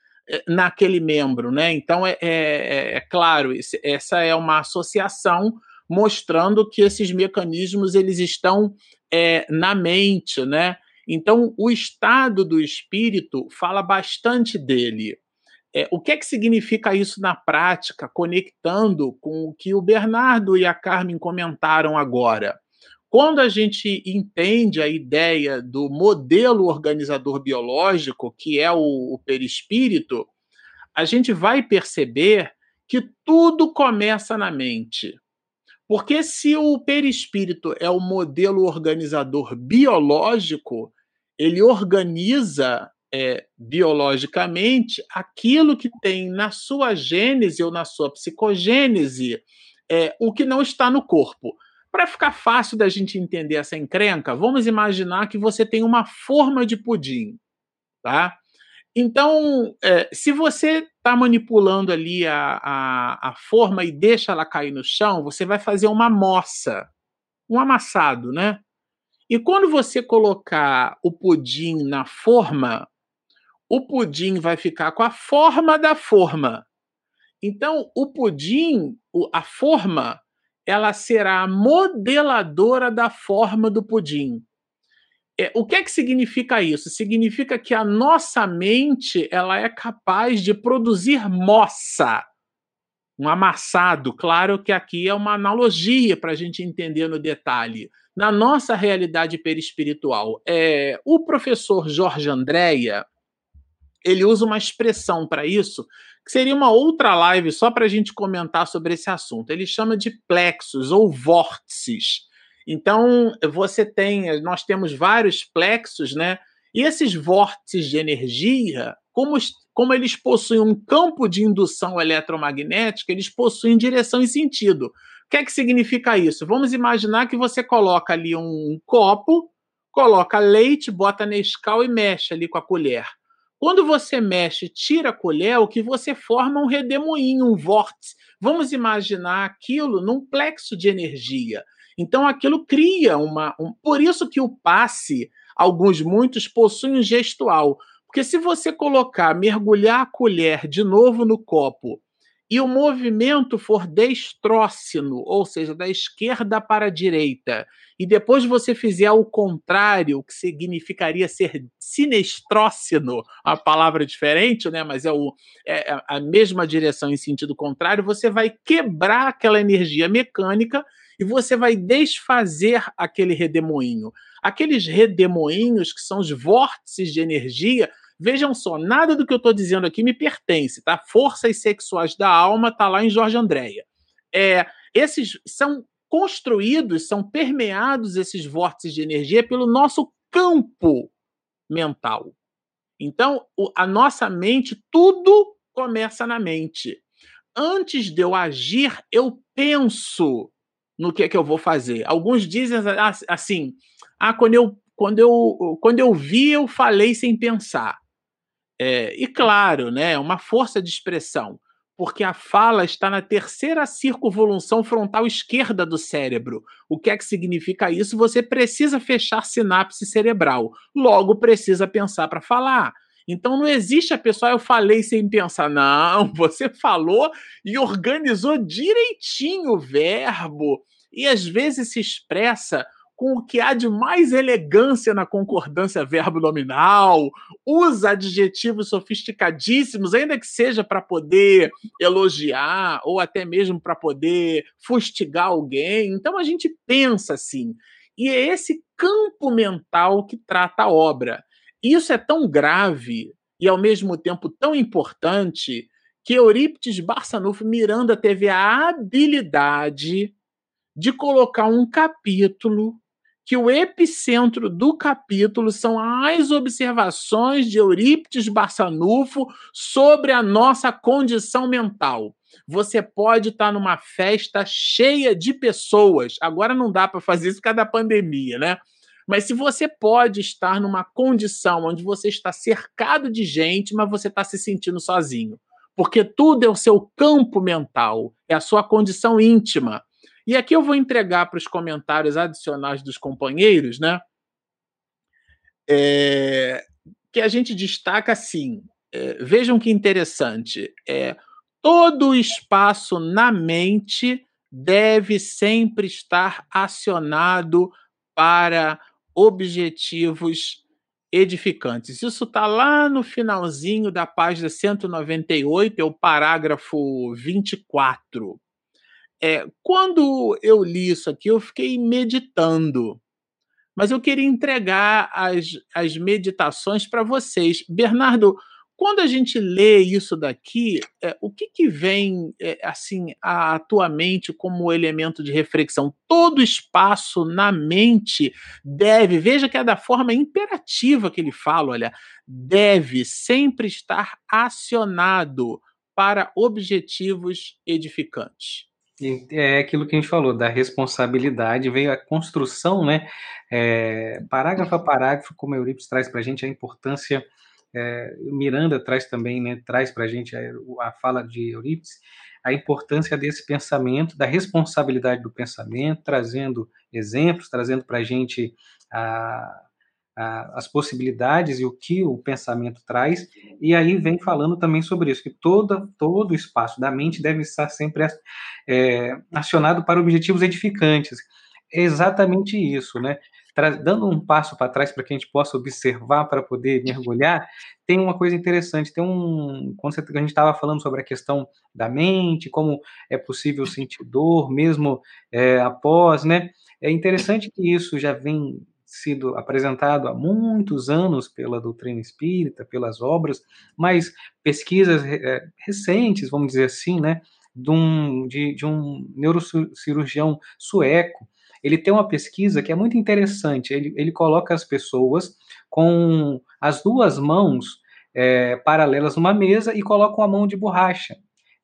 naquele membro, né? Então é, é, é claro, essa é uma associação mostrando que esses mecanismos eles estão é, na mente, né? Então o estado do espírito fala bastante dele. É, o que é que significa isso na prática, conectando com o que o Bernardo e a Carmen comentaram agora? Quando a gente entende a ideia do modelo organizador biológico, que é o, o perispírito, a gente vai perceber que tudo começa na mente. Porque se o perispírito é o modelo organizador biológico, ele organiza é, biologicamente aquilo que tem na sua gênese ou na sua psicogênese, é, o que não está no corpo. Para ficar fácil da gente entender essa encrenca, vamos imaginar que você tem uma forma de pudim, tá? Então, é, se você está manipulando ali a, a, a, forma e deixa ela cair no chão, você vai fazer uma moça, um amassado, né? E quando você colocar o pudim na forma, o pudim vai ficar com a forma da forma. Então, o pudim, a forma, ela será a modeladora da forma do pudim. É, o que é que significa isso? Significa que a nossa mente ela é capaz de produzir moça, um amassado. Claro que aqui é uma analogia para a gente entender no detalhe. Na nossa realidade perispiritual, é, o professor Jorge Andréia ele usa uma expressão para isso que seria uma outra live só para a gente comentar sobre esse assunto. Ele chama de plexos ou vórtices. Então, você tem, nós temos vários plexos, né? E esses vórtices de energia, como, como eles possuem um campo de indução eletromagnética, eles possuem direção e sentido. O que é que significa isso? Vamos imaginar que você coloca ali um copo, coloca leite, bota Nescau e mexe ali com a colher. Quando você mexe, tira a colher, o que você forma é um redemoinho, um vórtice. Vamos imaginar aquilo num plexo de energia. Então aquilo cria uma. Um, por isso que o passe, alguns, muitos, possuem um gestual. Porque se você colocar, mergulhar a colher de novo no copo e o movimento for destrócino, ou seja, da esquerda para a direita, e depois você fizer o contrário, que significaria ser sinestrócino, a palavra diferente, né? mas é, o, é a mesma direção em sentido contrário, você vai quebrar aquela energia mecânica e você vai desfazer aquele redemoinho. Aqueles redemoinhos, que são os vórtices de energia, Vejam só, nada do que eu estou dizendo aqui me pertence, tá? Forças sexuais da alma está lá em Jorge Andréia. É, esses são construídos, são permeados esses vórtices de energia pelo nosso campo mental. Então, a nossa mente, tudo começa na mente. Antes de eu agir, eu penso no que é que eu vou fazer. Alguns dizem assim: ah, quando eu, quando eu, quando eu vi, eu falei sem pensar. É, e claro, né, é uma força de expressão, porque a fala está na terceira circunvolução frontal esquerda do cérebro. O que é que significa isso? Você precisa fechar sinapse cerebral, logo precisa pensar para falar. Então não existe a pessoa, eu falei sem pensar. Não, você falou e organizou direitinho o verbo. E às vezes se expressa com o que há de mais elegância na concordância verbo-nominal, usa adjetivos sofisticadíssimos, ainda que seja para poder elogiar ou até mesmo para poder fustigar alguém. Então a gente pensa assim. E é esse campo mental que trata a obra. Isso é tão grave e, ao mesmo tempo, tão importante que Eurípides Barçanufo Miranda teve a habilidade de colocar um capítulo que o epicentro do capítulo são as observações de Eurípides Barçanufo sobre a nossa condição mental. Você pode estar numa festa cheia de pessoas. Agora não dá para fazer isso por causa da pandemia, né? Mas se você pode estar numa condição onde você está cercado de gente, mas você está se sentindo sozinho. Porque tudo é o seu campo mental, é a sua condição íntima. E aqui eu vou entregar para os comentários adicionais dos companheiros, né? É, que a gente destaca assim. É, vejam que interessante. É, todo o espaço na mente deve sempre estar acionado para objetivos edificantes. Isso está lá no finalzinho da página 198, é o parágrafo 24. É, quando eu li isso aqui, eu fiquei meditando, mas eu queria entregar as, as meditações para vocês. Bernardo, quando a gente lê isso daqui, é, o que, que vem é, assim à tua mente como elemento de reflexão? Todo espaço na mente deve, veja que é da forma imperativa que ele fala, olha, deve sempre estar acionado para objetivos edificantes. É aquilo que a gente falou, da responsabilidade, veio a construção, né? É, parágrafo a parágrafo, como Eurípides traz para a gente a importância, é, Miranda traz também, né? Traz para a gente a, a fala de Eurípides, a importância desse pensamento, da responsabilidade do pensamento, trazendo exemplos, trazendo para a gente a, as possibilidades e o que o pensamento traz, e aí vem falando também sobre isso, que toda, todo o espaço da mente deve estar sempre é, acionado para objetivos edificantes. É exatamente isso, né? dando um passo para trás para que a gente possa observar, para poder mergulhar, tem uma coisa interessante. Tem um. Quando a gente estava falando sobre a questão da mente, como é possível sentir dor, mesmo é, após, né? É interessante que isso já vem sido apresentado há muitos anos pela doutrina espírita, pelas obras, mas pesquisas é, recentes, vamos dizer assim, né, de um, de, de um neurocirurgião sueco, ele tem uma pesquisa que é muito interessante. Ele, ele coloca as pessoas com as duas mãos é, paralelas numa mesa e coloca uma mão de borracha.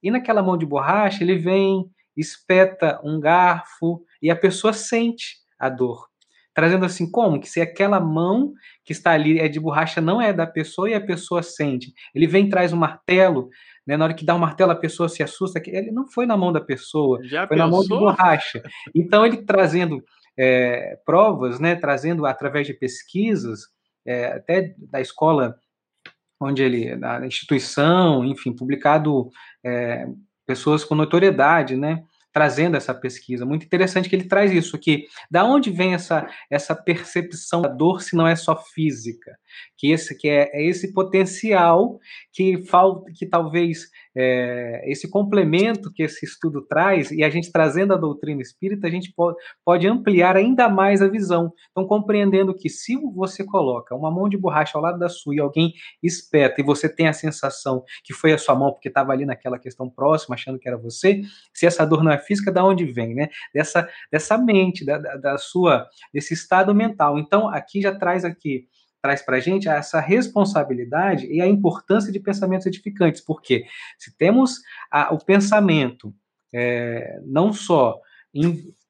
E naquela mão de borracha ele vem, espeta um garfo e a pessoa sente a dor trazendo assim como que se aquela mão que está ali é de borracha não é da pessoa e a pessoa sente. Ele vem traz um martelo, né, na hora que dá o um martelo a pessoa se assusta, que ele não foi na mão da pessoa, Já foi pensou? na mão de borracha. Então ele trazendo é, provas, né, trazendo através de pesquisas, é, até da escola onde ele, na instituição, enfim, publicado é, pessoas com notoriedade, né, trazendo essa pesquisa. Muito interessante que ele traz isso, que da onde vem essa, essa percepção da dor se não é só física? Que esse que é, é esse potencial que falta, que talvez é, esse complemento que esse estudo traz, e a gente trazendo a doutrina espírita, a gente pode, pode ampliar ainda mais a visão. Então, compreendendo que se você coloca uma mão de borracha ao lado da sua e alguém espeta, e você tem a sensação que foi a sua mão porque estava ali naquela questão próxima, achando que era você, se essa dor não é física, da onde vem, né? Dessa, dessa mente, da, da, da sua, desse estado mental. Então, aqui já traz aqui traz para a gente essa responsabilidade e a importância de pensamentos edificantes, porque se temos a, o pensamento é, não só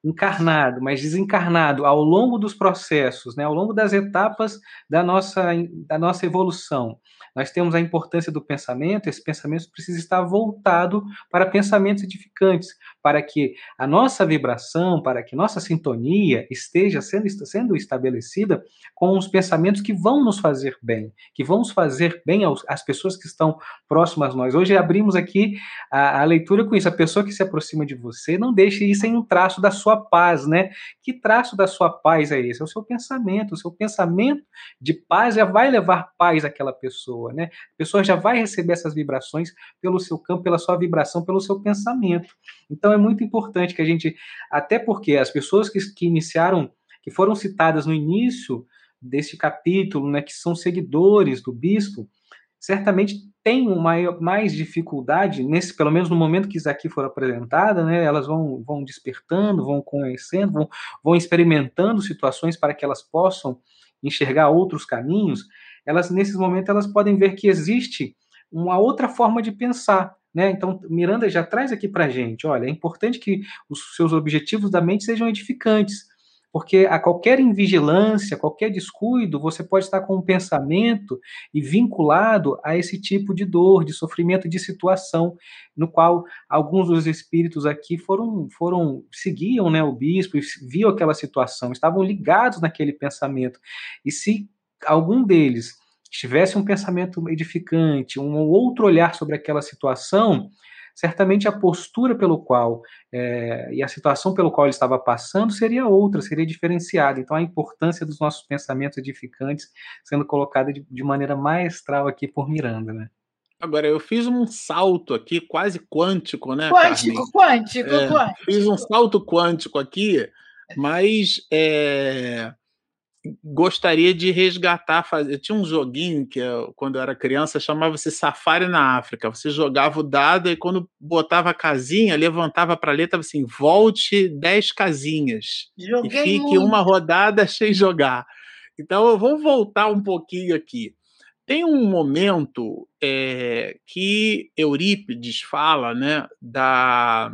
encarnado, mas desencarnado ao longo dos processos, né, ao longo das etapas da nossa, da nossa evolução, nós temos a importância do pensamento, esse pensamento precisa estar voltado para pensamentos edificantes, para que a nossa vibração, para que nossa sintonia esteja sendo, sendo estabelecida com os pensamentos que vão nos fazer bem, que vão nos fazer bem aos, às pessoas que estão próximas a nós. Hoje abrimos aqui a, a leitura com isso. A pessoa que se aproxima de você, não deixe isso em um traço da sua paz, né? Que traço da sua paz é esse? É o seu pensamento. O seu pensamento de paz já vai levar paz àquela pessoa, né? A pessoa já vai receber essas vibrações pelo seu campo, pela sua vibração, pelo seu pensamento. Então é muito importante que a gente, até porque as pessoas que, que iniciaram que foram citadas no início deste capítulo, né, que são seguidores do bispo, certamente têm uma mais dificuldade, nesse, pelo menos no momento que isso aqui for apresentada, né, elas vão, vão despertando, vão conhecendo, vão, vão experimentando situações para que elas possam enxergar outros caminhos, elas nesses momentos elas podem ver que existe uma outra forma de pensar, né? Então, Miranda já traz aqui para gente, olha, é importante que os seus objetivos da mente sejam edificantes, porque a qualquer invigilância, qualquer descuido, você pode estar com um pensamento e vinculado a esse tipo de dor, de sofrimento, de situação, no qual alguns dos espíritos aqui foram, foram seguiam né, o bispo e viam aquela situação, estavam ligados naquele pensamento. E se algum deles tivesse um pensamento edificante, um outro olhar sobre aquela situação, certamente a postura pelo qual é, e a situação pelo qual ele estava passando seria outra, seria diferenciada. Então, a importância dos nossos pensamentos edificantes sendo colocada de, de maneira maestral aqui por Miranda, né? Agora, eu fiz um salto aqui quase quântico, né? Quântico, Carmen? quântico, é, quântico. Fiz um salto quântico aqui, mas é, gostaria de resgatar, fazer. Tinha um joguinho que eu, quando eu era criança chamava-se Safari na África. Você jogava o dado e quando botava a casinha, levantava para ler, estava assim: volte 10 casinhas. Joguei e fique muito. uma rodada sem jogar. Então vamos voltar um pouquinho aqui. Tem um momento é, que Eurípides fala né, da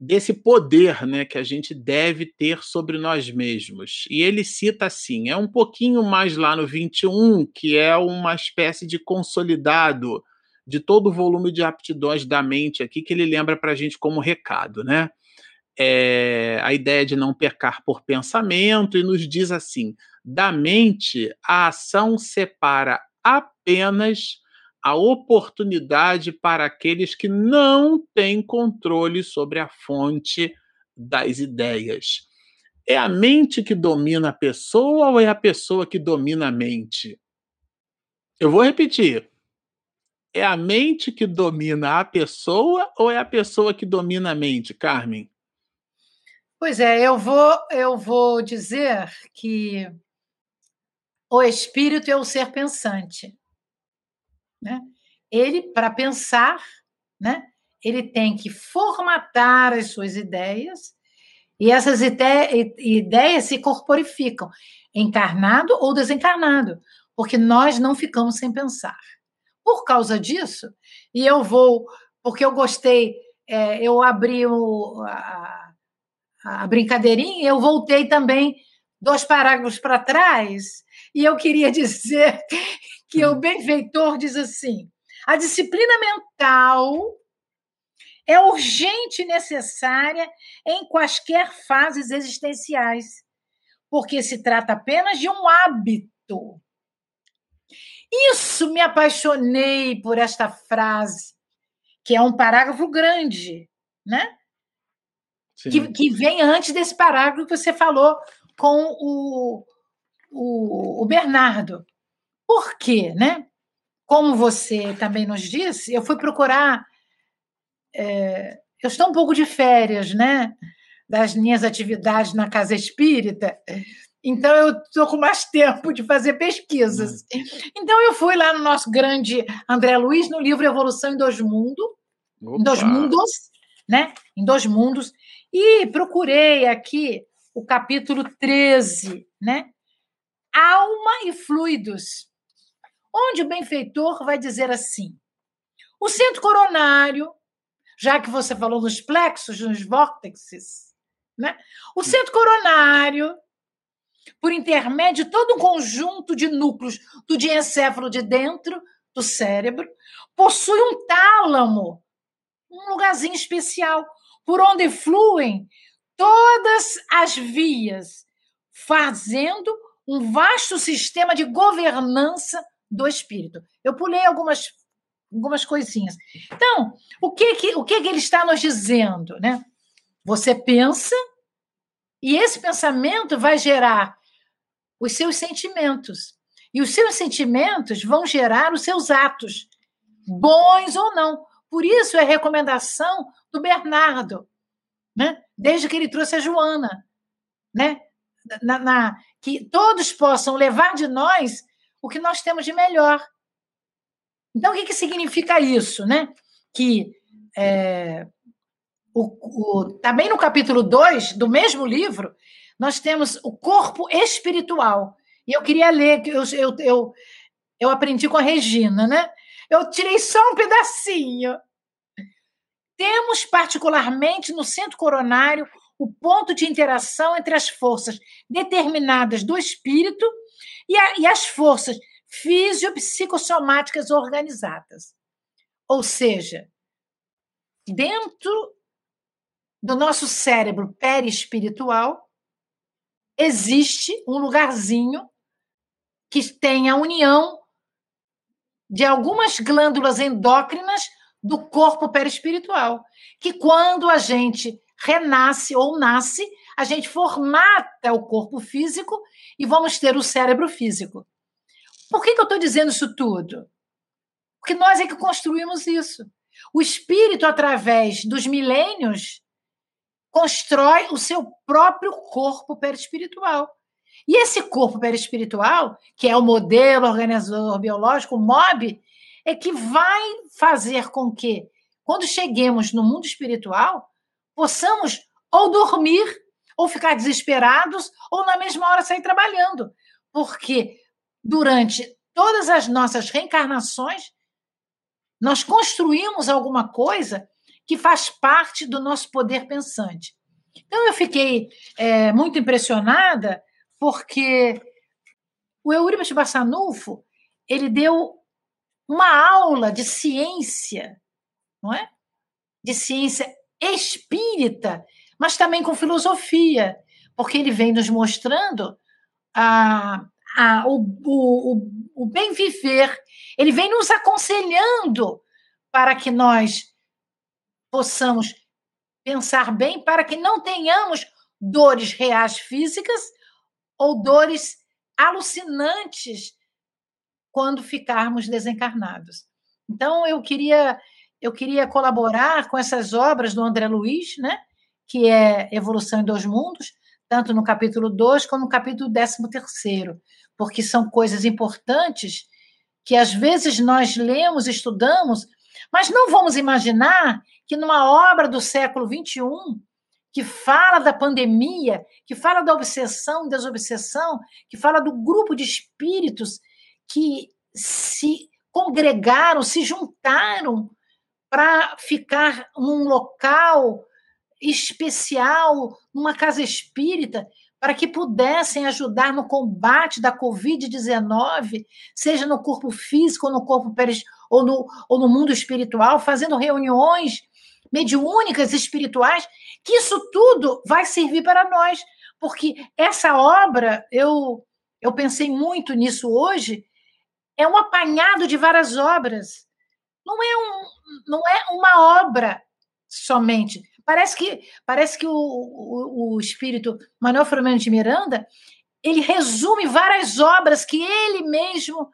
desse poder né, que a gente deve ter sobre nós mesmos. E ele cita assim: é um pouquinho mais lá no 21, que é uma espécie de consolidado de todo o volume de aptidões da mente aqui, que ele lembra para a gente como recado. Né? É, a ideia de não pecar por pensamento, e nos diz assim: da mente, a ação separa apenas a oportunidade para aqueles que não têm controle sobre a fonte das ideias. É a mente que domina a pessoa ou é a pessoa que domina a mente? Eu vou repetir. É a mente que domina a pessoa ou é a pessoa que domina a mente, Carmen? Pois é, eu vou eu vou dizer que o espírito é o ser pensante. Né? Ele, para pensar, né, ele tem que formatar as suas ideias e essas ide ideias se corporificam, encarnado ou desencarnado, porque nós não ficamos sem pensar. Por causa disso, e eu vou, porque eu gostei, é, eu abri o, a, a brincadeirinha, eu voltei também dois parágrafos para trás, e eu queria dizer que o benfeitor diz assim: a disciplina mental é urgente e necessária em quaisquer fases existenciais, porque se trata apenas de um hábito. Isso me apaixonei por esta frase, que é um parágrafo grande, né? Que, que, vem antes desse parágrafo que você falou com o, o, o Bernardo. Por quê, né? Como você também nos disse, eu fui procurar. É, eu estou um pouco de férias, né? Das minhas atividades na casa espírita, então eu estou com mais tempo de fazer pesquisas. Hum. Então eu fui lá no nosso grande André Luiz, no livro Evolução em Dois Mundos, em Dois Mundos, né? Em Dois Mundos, e procurei aqui o capítulo 13, né? Alma e fluidos onde o benfeitor vai dizer assim: o centro coronário, já que você falou nos plexos, nos vórtices, né? o centro coronário, por intermédio de todo um conjunto de núcleos do diencéfalo de dentro do cérebro, possui um tálamo, um lugarzinho especial, por onde fluem todas as vias, fazendo um vasto sistema de governança do espírito. Eu pulei algumas algumas coisinhas. Então, o que que o que, que ele está nos dizendo, né? Você pensa e esse pensamento vai gerar os seus sentimentos. E os seus sentimentos vão gerar os seus atos, bons ou não. Por isso é a recomendação do Bernardo, né? Desde que ele trouxe a Joana, né? na, na, que todos possam levar de nós o que nós temos de melhor. Então, o que, que significa isso? Né? Que é, também no capítulo 2 do mesmo livro, nós temos o corpo espiritual. E eu queria ler, que eu, eu, eu, eu aprendi com a Regina, né? Eu tirei só um pedacinho. Temos, particularmente no centro coronário, o ponto de interação entre as forças determinadas do espírito e, a, e as forças fisiopsicossomáticas organizadas. Ou seja, dentro do nosso cérebro perispiritual existe um lugarzinho que tem a união de algumas glândulas endócrinas do corpo perispiritual, que quando a gente renasce ou nasce, a gente formata o corpo físico e vamos ter o cérebro físico. Por que, que eu estou dizendo isso tudo? Porque nós é que construímos isso. O espírito, através dos milênios, constrói o seu próprio corpo perispiritual. E esse corpo perispiritual, que é o modelo organizador biológico, o MOB, é que vai fazer com que, quando cheguemos no mundo espiritual, possamos ou dormir, ou ficar desesperados, ou na mesma hora sair trabalhando. Porque durante todas as nossas reencarnações, nós construímos alguma coisa que faz parte do nosso poder pensante. Então, eu fiquei é, muito impressionada porque o Euribas Bassanufo ele deu uma aula de ciência, não é? De ciência espírita, mas também com filosofia, porque ele vem nos mostrando a, a, o, o, o bem viver, ele vem nos aconselhando para que nós possamos pensar bem, para que não tenhamos dores reais físicas ou dores alucinantes quando ficarmos desencarnados. Então eu queria eu queria colaborar com essas obras do André Luiz, né, que é Evolução em Dois Mundos, tanto no capítulo 2 como no capítulo 13 porque são coisas importantes que às vezes nós lemos, estudamos, mas não vamos imaginar que numa obra do século 21 que fala da pandemia, que fala da obsessão, desobsessão, que fala do grupo de espíritos que se congregaram, se juntaram para ficar num local especial, numa casa espírita, para que pudessem ajudar no combate da Covid-19, seja no corpo físico ou no corpo ou no, ou no mundo espiritual, fazendo reuniões mediúnicas espirituais, que isso tudo vai servir para nós, porque essa obra, eu, eu pensei muito nisso hoje, é um apanhado de várias obras. Não é, um, não é uma obra somente. Parece que, parece que o, o, o espírito Manuel Filomeno de Miranda ele resume várias obras que ele mesmo,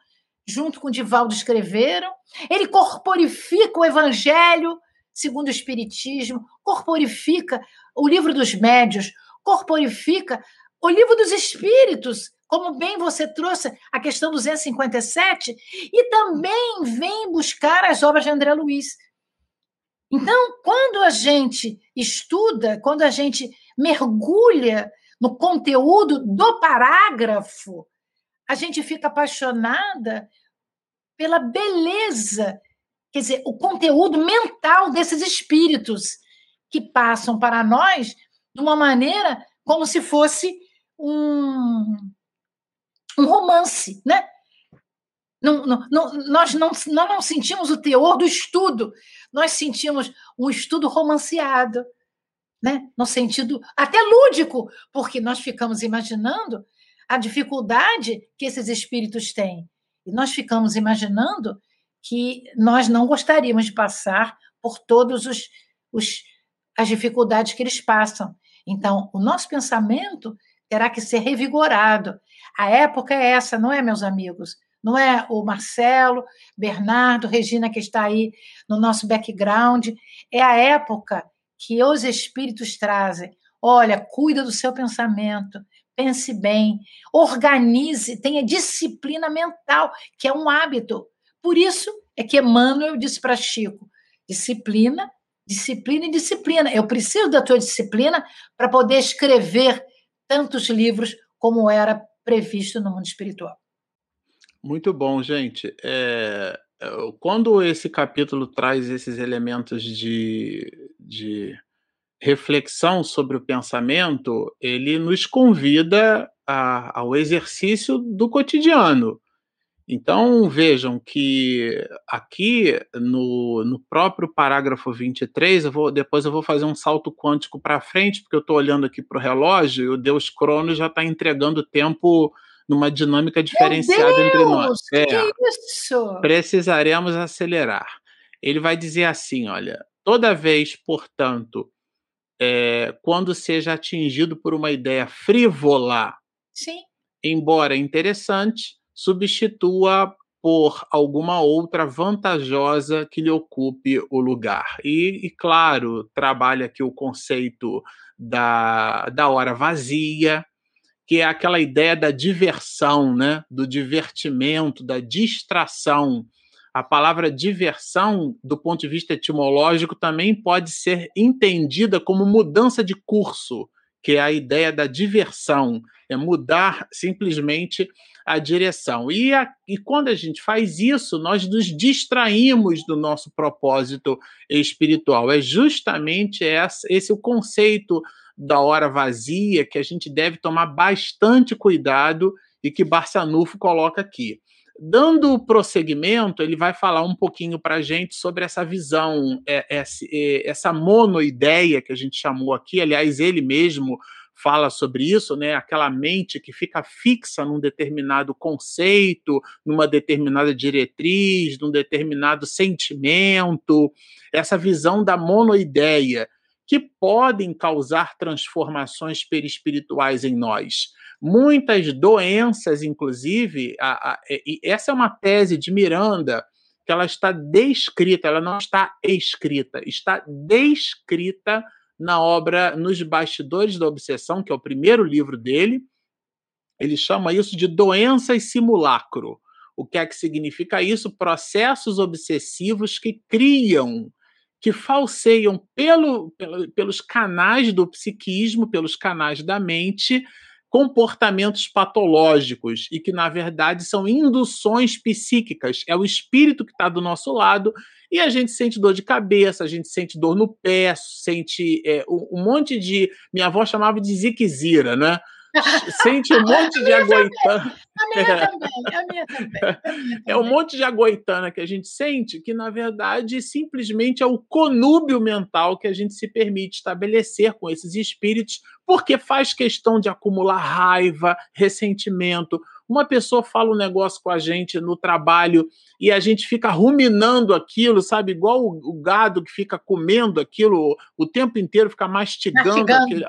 junto com Divaldo, escreveram. Ele corporifica o evangelho segundo o Espiritismo, corporifica o livro dos médios, corporifica o livro dos Espíritos, como bem você trouxe a questão 257, e também vem buscar as obras de André Luiz. Então, quando a gente estuda, quando a gente mergulha no conteúdo do parágrafo, a gente fica apaixonada pela beleza, quer dizer, o conteúdo mental desses espíritos que passam para nós de uma maneira como se fosse um, um romance, né? Não, não, nós, não, nós não sentimos o teor do estudo, nós sentimos um estudo romanceado, né? no sentido até lúdico, porque nós ficamos imaginando a dificuldade que esses espíritos têm. E nós ficamos imaginando que nós não gostaríamos de passar por todos os, os as dificuldades que eles passam. Então, o nosso pensamento terá que ser revigorado. A época é essa, não é, meus amigos? Não é o Marcelo, Bernardo, Regina, que está aí no nosso background. É a época que os espíritos trazem. Olha, cuida do seu pensamento, pense bem, organize, tenha disciplina mental, que é um hábito. Por isso é que Emmanuel disse para Chico: disciplina, disciplina e disciplina. Eu preciso da tua disciplina para poder escrever tantos livros como era previsto no mundo espiritual. Muito bom, gente. É, é quando esse capítulo traz esses elementos de, de reflexão sobre o pensamento, ele nos convida a, ao exercício do cotidiano. Então, vejam que aqui no, no próprio parágrafo 23, eu vou, depois eu vou fazer um salto quântico para frente, porque eu estou olhando aqui para o relógio e o Deus Crono já está entregando tempo numa dinâmica diferenciada entre nós. É, que isso? Precisaremos acelerar. Ele vai dizer assim: olha, toda vez, portanto, é, quando seja atingido por uma ideia frívola, Sim. embora interessante, substitua por alguma outra vantajosa que lhe ocupe o lugar. E, e, claro, trabalha aqui o conceito da, da hora vazia, que é aquela ideia da diversão, né? do divertimento, da distração. A palavra diversão, do ponto de vista etimológico, também pode ser entendida como mudança de curso, que é a ideia da diversão, é mudar simplesmente a direção. E, a, e quando a gente faz isso, nós nos distraímos do nosso propósito espiritual. É justamente essa, esse o conceito da hora vazia que a gente deve tomar bastante cuidado e que Barçanufo coloca aqui. Dando prosseguimento, ele vai falar um pouquinho para a gente sobre essa visão, é, é, essa monoideia que a gente chamou aqui. Aliás, ele mesmo fala sobre isso, né? Aquela mente que fica fixa num determinado conceito, numa determinada diretriz, num determinado sentimento, essa visão da monoideia que podem causar transformações perispirituais em nós. Muitas doenças, inclusive, a, a, e essa é uma tese de Miranda, que ela está descrita, ela não está escrita, está descrita na obra Nos Bastidores da Obsessão, que é o primeiro livro dele. Ele chama isso de doenças simulacro. O que é que significa isso? Processos obsessivos que criam que falseiam pelo, pelo, pelos canais do psiquismo, pelos canais da mente, comportamentos patológicos e que, na verdade, são induções psíquicas. É o espírito que está do nosso lado e a gente sente dor de cabeça, a gente sente dor no pé, sente é, um monte de. Minha avó chamava de ziquezira, né? Sente um monte de agoitana. A minha também, a minha também. É um monte de agoitana que a gente sente que, na verdade, simplesmente é o conúbio mental que a gente se permite estabelecer com esses espíritos, porque faz questão de acumular raiva, ressentimento. Uma pessoa fala um negócio com a gente no trabalho e a gente fica ruminando aquilo, sabe? Igual o, o gado que fica comendo aquilo o tempo inteiro, fica mastigando, mastigando. aquilo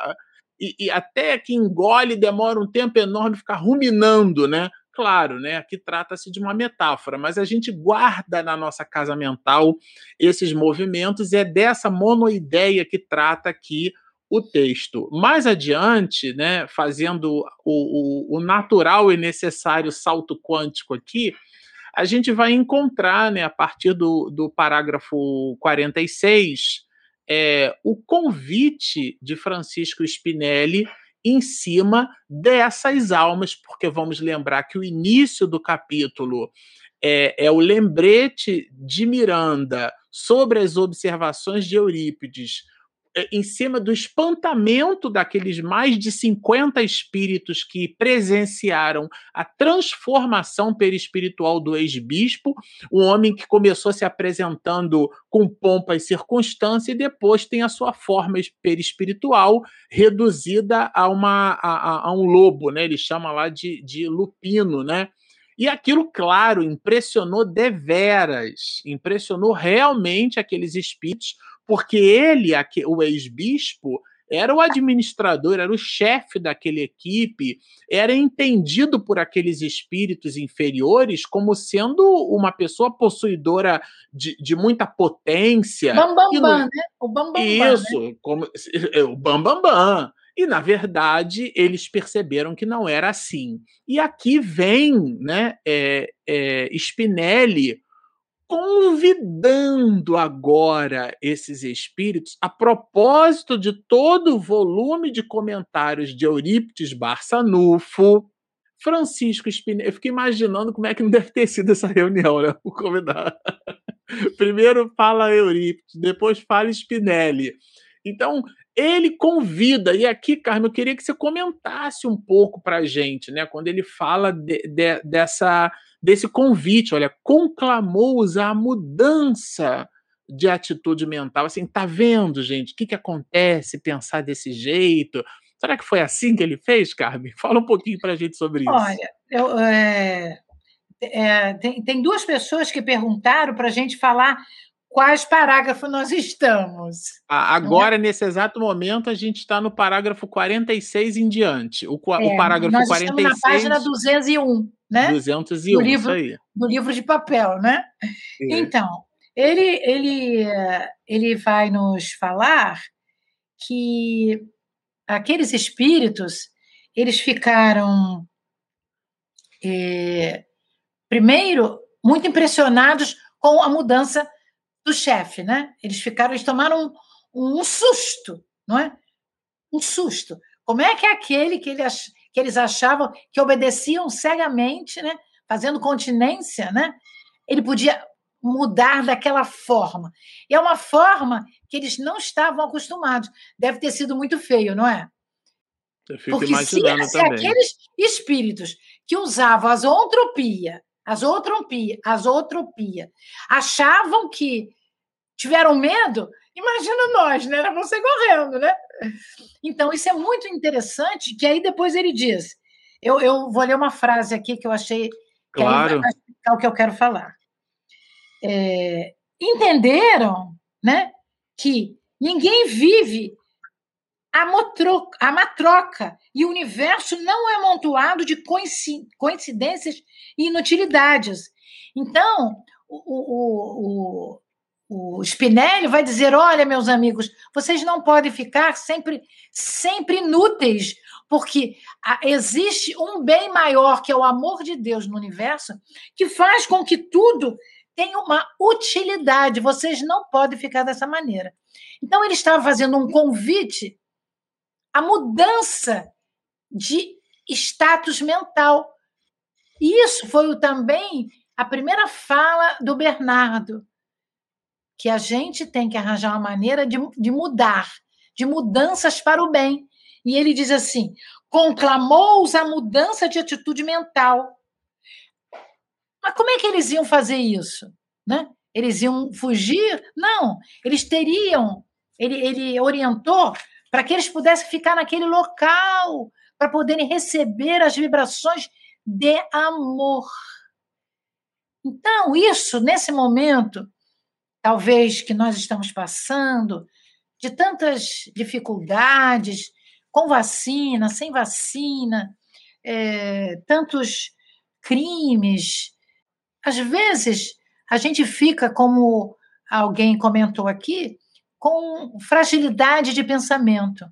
e, e até que engole demora um tempo enorme ficar ruminando, né? Claro, né? Aqui trata-se de uma metáfora, mas a gente guarda na nossa casa mental esses movimentos e é dessa monoideia que trata aqui o texto. Mais adiante, né, fazendo o, o, o natural e necessário salto quântico aqui, a gente vai encontrar, né, a partir do, do parágrafo 46, é, o convite de Francisco Spinelli em cima dessas almas, porque vamos lembrar que o início do capítulo é, é o lembrete de Miranda sobre as observações de Eurípides em cima do espantamento daqueles mais de 50 espíritos que presenciaram a transformação perispiritual do ex-bispo, um homem que começou se apresentando com pompa e circunstância e depois tem a sua forma perispiritual reduzida a, uma, a, a um lobo, né? ele chama lá de, de lupino, né? E aquilo, claro, impressionou deveras, impressionou realmente aqueles espíritos, porque ele, o ex-bispo, era o administrador, era o chefe daquela equipe, era entendido por aqueles espíritos inferiores como sendo uma pessoa possuidora de, de muita potência. Bambambam, bam, bam, né? O bambambam. Bam, Isso, né? como, o bambambam. Bam, bam. E, na verdade, eles perceberam que não era assim. E aqui vem né, é, é, Spinelli convidando agora esses espíritos, a propósito de todo o volume de comentários de Eurípides Barçanufo, Francisco Spinelli. Eu fico imaginando como é que não deve ter sido essa reunião, né? O convidado. Primeiro fala Eurípides, depois fala Spinelli. Então, ele convida, e aqui, Carmen, eu queria que você comentasse um pouco para a gente, né? Quando ele fala de, de, dessa, desse convite, olha, conclamou-os a mudança de atitude mental. Assim, tá vendo, gente? O que, que acontece pensar desse jeito? Será que foi assim que ele fez, Carmen? Fala um pouquinho para a gente sobre isso. Olha, eu, é, é, tem, tem duas pessoas que perguntaram para a gente falar quais parágrafos nós estamos. Agora, é? nesse exato momento, a gente está no parágrafo 46 em diante. O, é, o parágrafo nós 46. Estamos na página 201, né? 201, do livro, aí. Do livro de papel, né? É. Então, ele, ele, ele vai nos falar que aqueles espíritos eles ficaram é, primeiro muito impressionados com a mudança do chefe, né? Eles ficaram, eles tomaram um, um, susto, não é? Um susto. Como é que é aquele que, ele, que eles achavam que obedeciam cegamente, né? Fazendo continência, né? Ele podia mudar daquela forma. E é uma forma que eles não estavam acostumados. Deve ter sido muito feio, não é? Eu fico Porque imaginando se, também. se aqueles espíritos que usavam a zoantropia as outropia, as outropia, achavam que tiveram medo, imagina nós, né? Era você correndo, né? Então, isso é muito interessante, que aí depois ele diz, eu, eu vou ler uma frase aqui que eu achei que claro. é o que eu quero falar. É, entenderam né, que ninguém vive a, motroca, a matroca e o universo não é amontoado de coincidências e inutilidades. Então, o, o, o, o Spinelli vai dizer: olha, meus amigos, vocês não podem ficar sempre, sempre inúteis, porque existe um bem maior, que é o amor de Deus no universo, que faz com que tudo tenha uma utilidade. Vocês não podem ficar dessa maneira. Então, ele estava fazendo um convite a mudança de status mental. Isso foi também a primeira fala do Bernardo, que a gente tem que arranjar uma maneira de, de mudar, de mudanças para o bem. E ele diz assim: conclamou-os a mudança de atitude mental. Mas como é que eles iam fazer isso? Né? Eles iam fugir? Não, eles teriam. Ele, ele orientou para que eles pudessem ficar naquele local, para poderem receber as vibrações de amor. Então, isso, nesse momento, talvez que nós estamos passando, de tantas dificuldades, com vacina, sem vacina, é, tantos crimes, às vezes a gente fica, como alguém comentou aqui, com fragilidade de pensamento,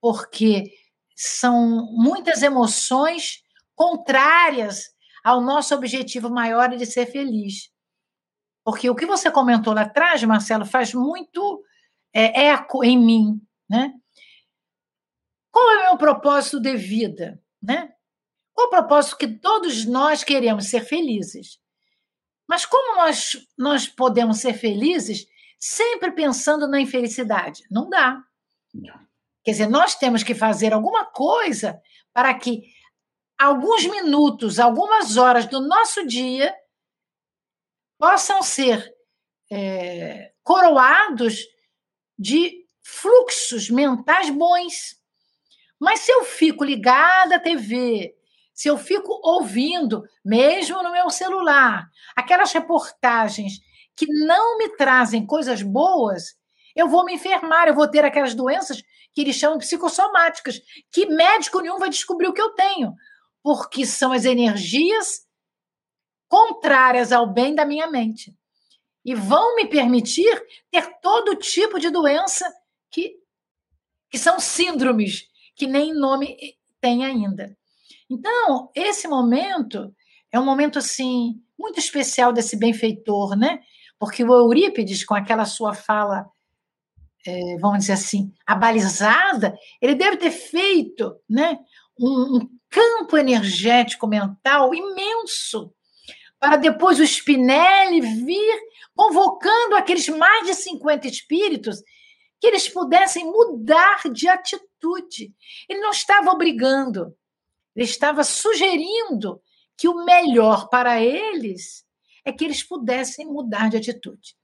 porque são muitas emoções contrárias ao nosso objetivo maior de ser feliz. Porque o que você comentou lá atrás, Marcelo, faz muito é, eco em mim, né? Qual é o meu propósito de vida, né? Qual o propósito que todos nós queremos ser felizes? Mas como nós, nós podemos ser felizes sempre pensando na infelicidade. Não dá. Quer dizer, nós temos que fazer alguma coisa para que alguns minutos, algumas horas do nosso dia possam ser é, coroados de fluxos mentais bons. Mas se eu fico ligada à TV, se eu fico ouvindo, mesmo no meu celular, aquelas reportagens que não me trazem coisas boas, eu vou me enfermar, eu vou ter aquelas doenças que eles chamam psicossomáticas, que médico nenhum vai descobrir o que eu tenho, porque são as energias contrárias ao bem da minha mente. E vão me permitir ter todo tipo de doença que, que são síndromes, que nem nome tem ainda. Então, esse momento é um momento assim muito especial desse benfeitor, né? Porque o Eurípides, com aquela sua fala, é, vamos dizer assim, abalizada, ele deve ter feito, né, um, um campo energético mental imenso para depois o Spinelli vir convocando aqueles mais de 50 espíritos que eles pudessem mudar de atitude. Ele não estava obrigando, ele estava sugerindo que o melhor para eles é que eles pudessem mudar de atitude.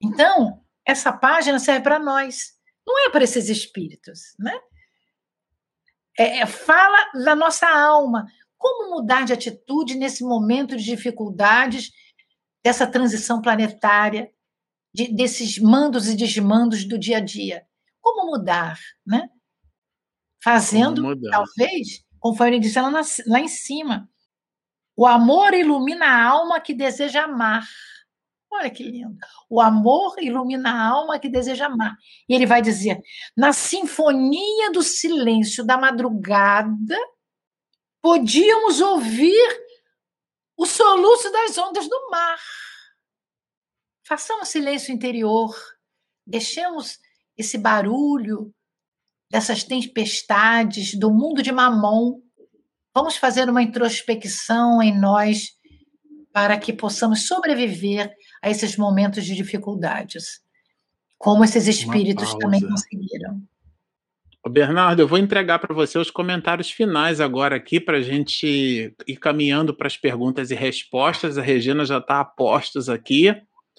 Então, essa página serve para nós, não é para esses espíritos, né? É, é, fala da nossa alma, como mudar de atitude nesse momento de dificuldades dessa transição planetária, de, desses mandos e desmandos do dia a dia? Como mudar, né? Fazendo, talvez, conforme disse lá, lá em cima, o amor ilumina a alma que deseja amar. Olha que lindo. O amor ilumina a alma que deseja amar. E ele vai dizer: na sinfonia do silêncio da madrugada, podíamos ouvir o soluço das ondas do mar. Façamos silêncio interior, deixemos esse barulho dessas tempestades do mundo de Mamon Vamos fazer uma introspecção em nós para que possamos sobreviver a esses momentos de dificuldades, como esses espíritos também conseguiram. Bernardo, eu vou entregar para você os comentários finais agora aqui para a gente ir caminhando para as perguntas e respostas. A Regina já está a postos aqui.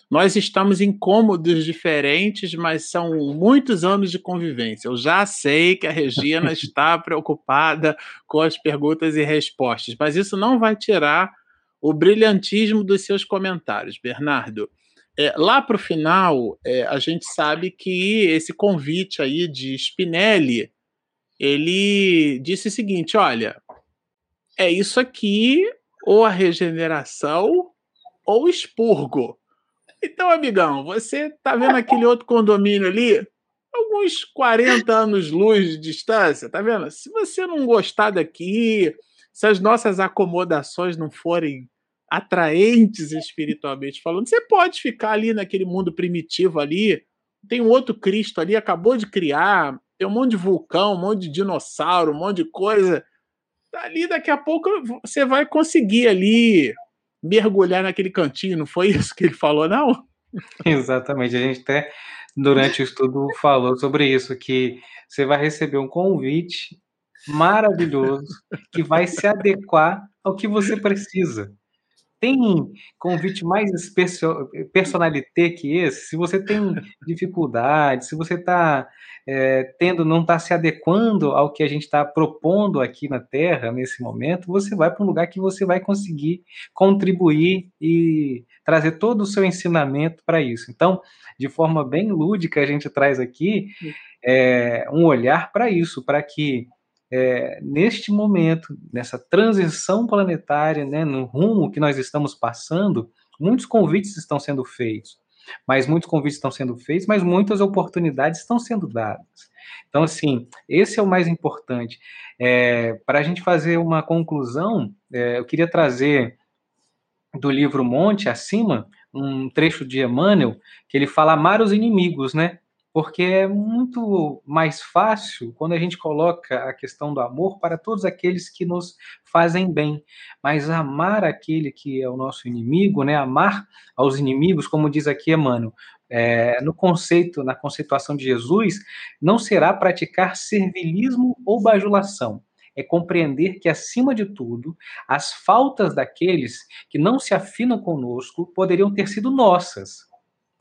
Nós estamos em cômodos diferentes, mas são muitos anos de convivência. Eu já sei que a Regina está preocupada com as perguntas e respostas, mas isso não vai tirar o brilhantismo dos seus comentários, Bernardo. É, lá para o final, é, a gente sabe que esse convite aí de Spinelli, ele disse o seguinte: olha, é isso aqui, ou a regeneração, ou expurgo. Então, amigão, você tá vendo aquele outro condomínio ali? Alguns 40 anos luz de distância, tá vendo? Se você não gostar daqui, se as nossas acomodações não forem atraentes espiritualmente falando, você pode ficar ali naquele mundo primitivo ali. Tem um outro Cristo ali, acabou de criar, tem um monte de vulcão, um monte de dinossauro, um monte de coisa. Ali daqui a pouco você vai conseguir ali mergulhar naquele cantinho, não foi isso que ele falou, não? Exatamente, a gente até durante o estudo falou sobre isso, que você vai receber um convite maravilhoso que vai se adequar ao que você precisa. Tem convite mais personalité que esse? Se você tem dificuldade, se você está é, tendo, não está se adequando ao que a gente está propondo aqui na Terra nesse momento, você vai para um lugar que você vai conseguir contribuir e trazer todo o seu ensinamento para isso. Então, de forma bem lúdica, a gente traz aqui é, um olhar para isso, para que é, neste momento, nessa transição planetária, né, no rumo que nós estamos passando, muitos convites estão sendo feitos mas muitos convites estão sendo feitos, mas muitas oportunidades estão sendo dadas. Então, assim, esse é o mais importante. É, Para a gente fazer uma conclusão, é, eu queria trazer do livro Monte acima um trecho de Emmanuel que ele fala amar os inimigos, né? Porque é muito mais fácil quando a gente coloca a questão do amor para todos aqueles que nos fazem bem, mas amar aquele que é o nosso inimigo, né, amar aos inimigos, como diz aqui Emmanuel, é, no conceito, na conceituação de Jesus, não será praticar servilismo ou bajulação, é compreender que, acima de tudo, as faltas daqueles que não se afinam conosco poderiam ter sido nossas.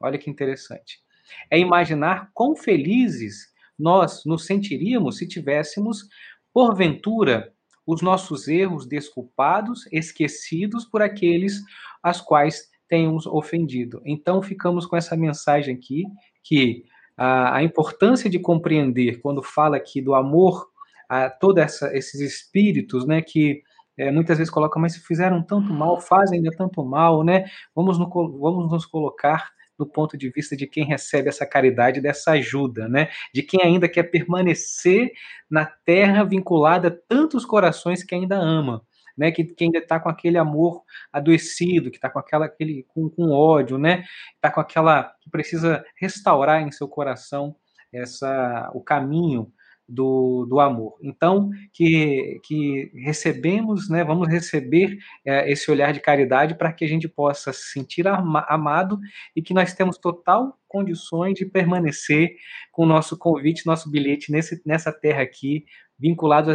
Olha que interessante é imaginar quão felizes nós nos sentiríamos se tivéssemos, porventura, os nossos erros desculpados, esquecidos por aqueles as quais tenhamos ofendido. Então, ficamos com essa mensagem aqui, que a, a importância de compreender, quando fala aqui do amor a todos esses espíritos, né, que é, muitas vezes colocam, mas se fizeram tanto mal, fazem ainda tanto mal, né, vamos, no, vamos nos colocar do ponto de vista de quem recebe essa caridade, dessa ajuda, né? De quem ainda quer permanecer na terra vinculada a tantos corações que ainda ama. Né, que, que ainda está com aquele amor adoecido, que está com aquela aquele com, com ódio, né, está com aquela que precisa restaurar em seu coração essa o caminho do, do amor. Então, que, que recebemos, né, vamos receber é, esse olhar de caridade para que a gente possa se sentir ama, amado e que nós temos total condições de permanecer com o nosso convite, nosso bilhete nesse, nessa terra aqui, vinculado a,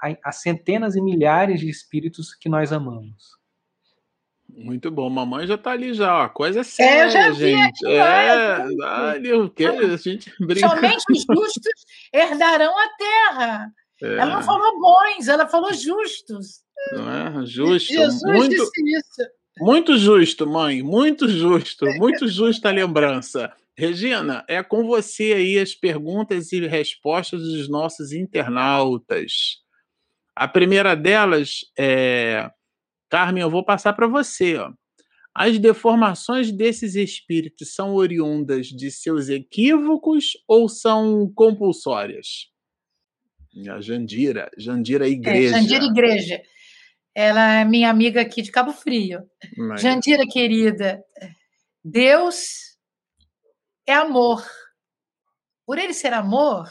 a, a centenas e milhares de espíritos que nós amamos. Muito bom, mamãe já tá ali já, ó. Coisa séria, é, já vi gente. Aqui, é, ali, o que a gente brinca. Somente os justos herdarão a terra. É. Ela não falou bons, ela falou justos. Não é? Justo. Jesus muito, disse isso. Muito justo, mãe. Muito justo. Muito justa a lembrança. Regina, é com você aí as perguntas e respostas dos nossos internautas. A primeira delas é Carmen, eu vou passar para você. Ó. As deformações desses espíritos são oriundas de seus equívocos ou são compulsórias? A Jandira, Jandira Igreja. É, Jandira Igreja. Ela é minha amiga aqui de Cabo Frio. Mas... Jandira, querida, Deus é amor. Por ele ser amor,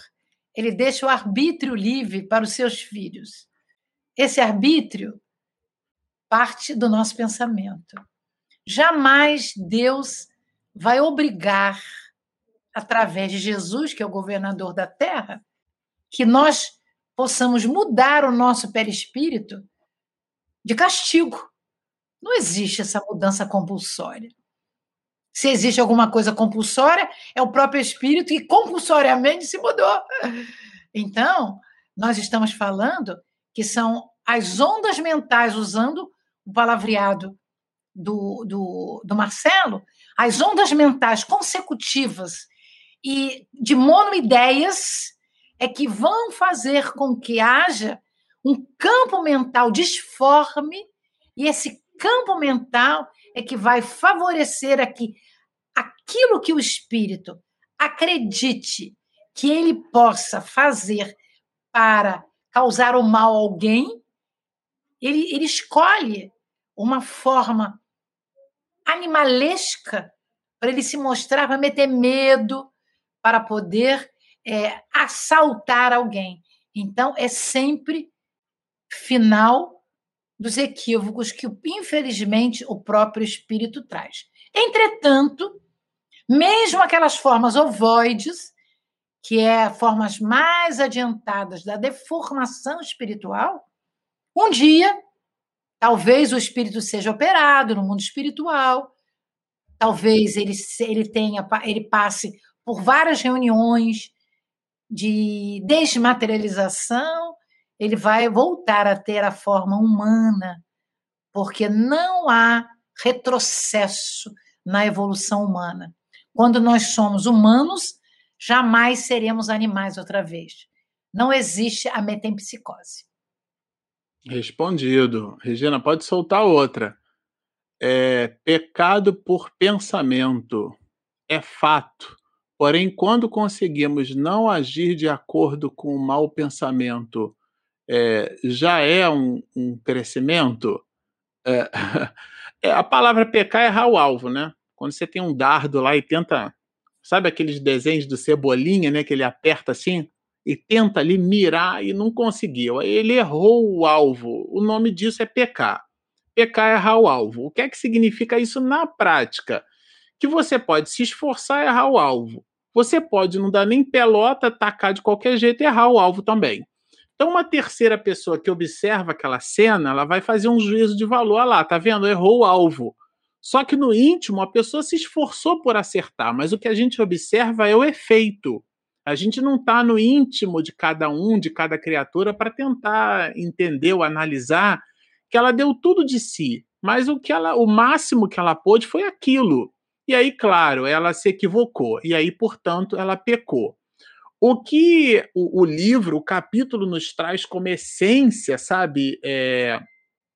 ele deixa o arbítrio livre para os seus filhos. Esse arbítrio parte do nosso pensamento. Jamais Deus vai obrigar, através de Jesus, que é o governador da terra, que nós possamos mudar o nosso perispírito de castigo. Não existe essa mudança compulsória. Se existe alguma coisa compulsória, é o próprio espírito que compulsoriamente se mudou. Então, nós estamos falando que são as ondas mentais usando palavreado do, do, do Marcelo, as ondas mentais consecutivas e de monoideias é que vão fazer com que haja um campo mental disforme, e esse campo mental é que vai favorecer aqui aquilo que o espírito acredite que ele possa fazer para causar o mal a alguém, ele, ele escolhe uma forma animalesca para ele se mostrar, para meter medo, para poder é, assaltar alguém. Então, é sempre final dos equívocos que, infelizmente, o próprio espírito traz. Entretanto, mesmo aquelas formas ovoides, que é formas mais adiantadas da deformação espiritual, um dia Talvez o espírito seja operado no mundo espiritual, talvez ele, ele tenha ele passe por várias reuniões de desmaterialização, ele vai voltar a ter a forma humana, porque não há retrocesso na evolução humana. Quando nós somos humanos, jamais seremos animais outra vez. Não existe a metempsicose. Respondido. Regina, pode soltar outra. É, pecado por pensamento é fato. Porém, quando conseguimos não agir de acordo com o mau pensamento, é, já é um, um crescimento? É, é, a palavra pecar é errar o alvo, né? Quando você tem um dardo lá e tenta. Sabe aqueles desenhos do Cebolinha, né? Que ele aperta assim? E tenta ali mirar e não conseguiu. Ele errou o alvo. O nome disso é pecar. Pecar é errar o alvo. O que é que significa isso na prática? Que você pode se esforçar e errar o alvo. Você pode não dar nem pelota, atacar de qualquer jeito e errar o alvo também. Então, uma terceira pessoa que observa aquela cena, ela vai fazer um juízo de valor. Lá, tá vendo? Errou o alvo. Só que no íntimo, a pessoa se esforçou por acertar, mas o que a gente observa é o efeito. A gente não está no íntimo de cada um, de cada criatura, para tentar entender ou analisar que ela deu tudo de si, mas o que ela, o máximo que ela pôde foi aquilo. E aí, claro, ela se equivocou e aí, portanto, ela pecou. O que o, o livro, o capítulo nos traz como essência, sabe, é,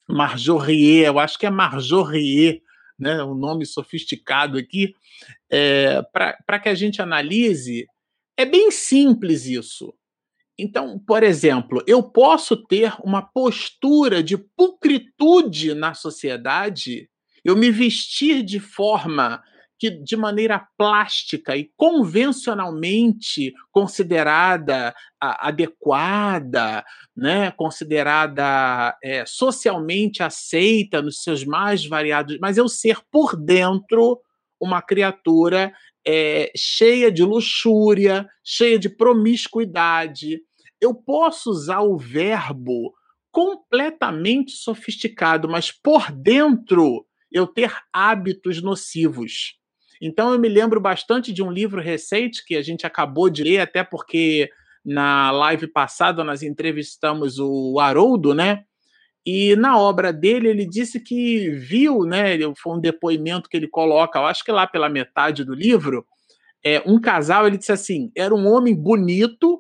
Marjorier, eu acho que é Marjorier, né, um nome sofisticado aqui, é, para que a gente analise. É bem simples isso. Então, por exemplo, eu posso ter uma postura de pulcritude na sociedade, eu me vestir de forma que, de maneira plástica e convencionalmente considerada a, adequada, né, considerada é, socialmente aceita nos seus mais variados, mas eu ser por dentro uma criatura é, cheia de luxúria, cheia de promiscuidade. Eu posso usar o verbo completamente sofisticado, mas por dentro eu ter hábitos nocivos. Então eu me lembro bastante de um livro recente que a gente acabou de ler, até porque na live passada nós entrevistamos o Haroldo, né? E na obra dele ele disse que viu, né? Foi um depoimento que ele coloca, eu acho que lá pela metade do livro, é, um casal, ele disse assim: era um homem bonito,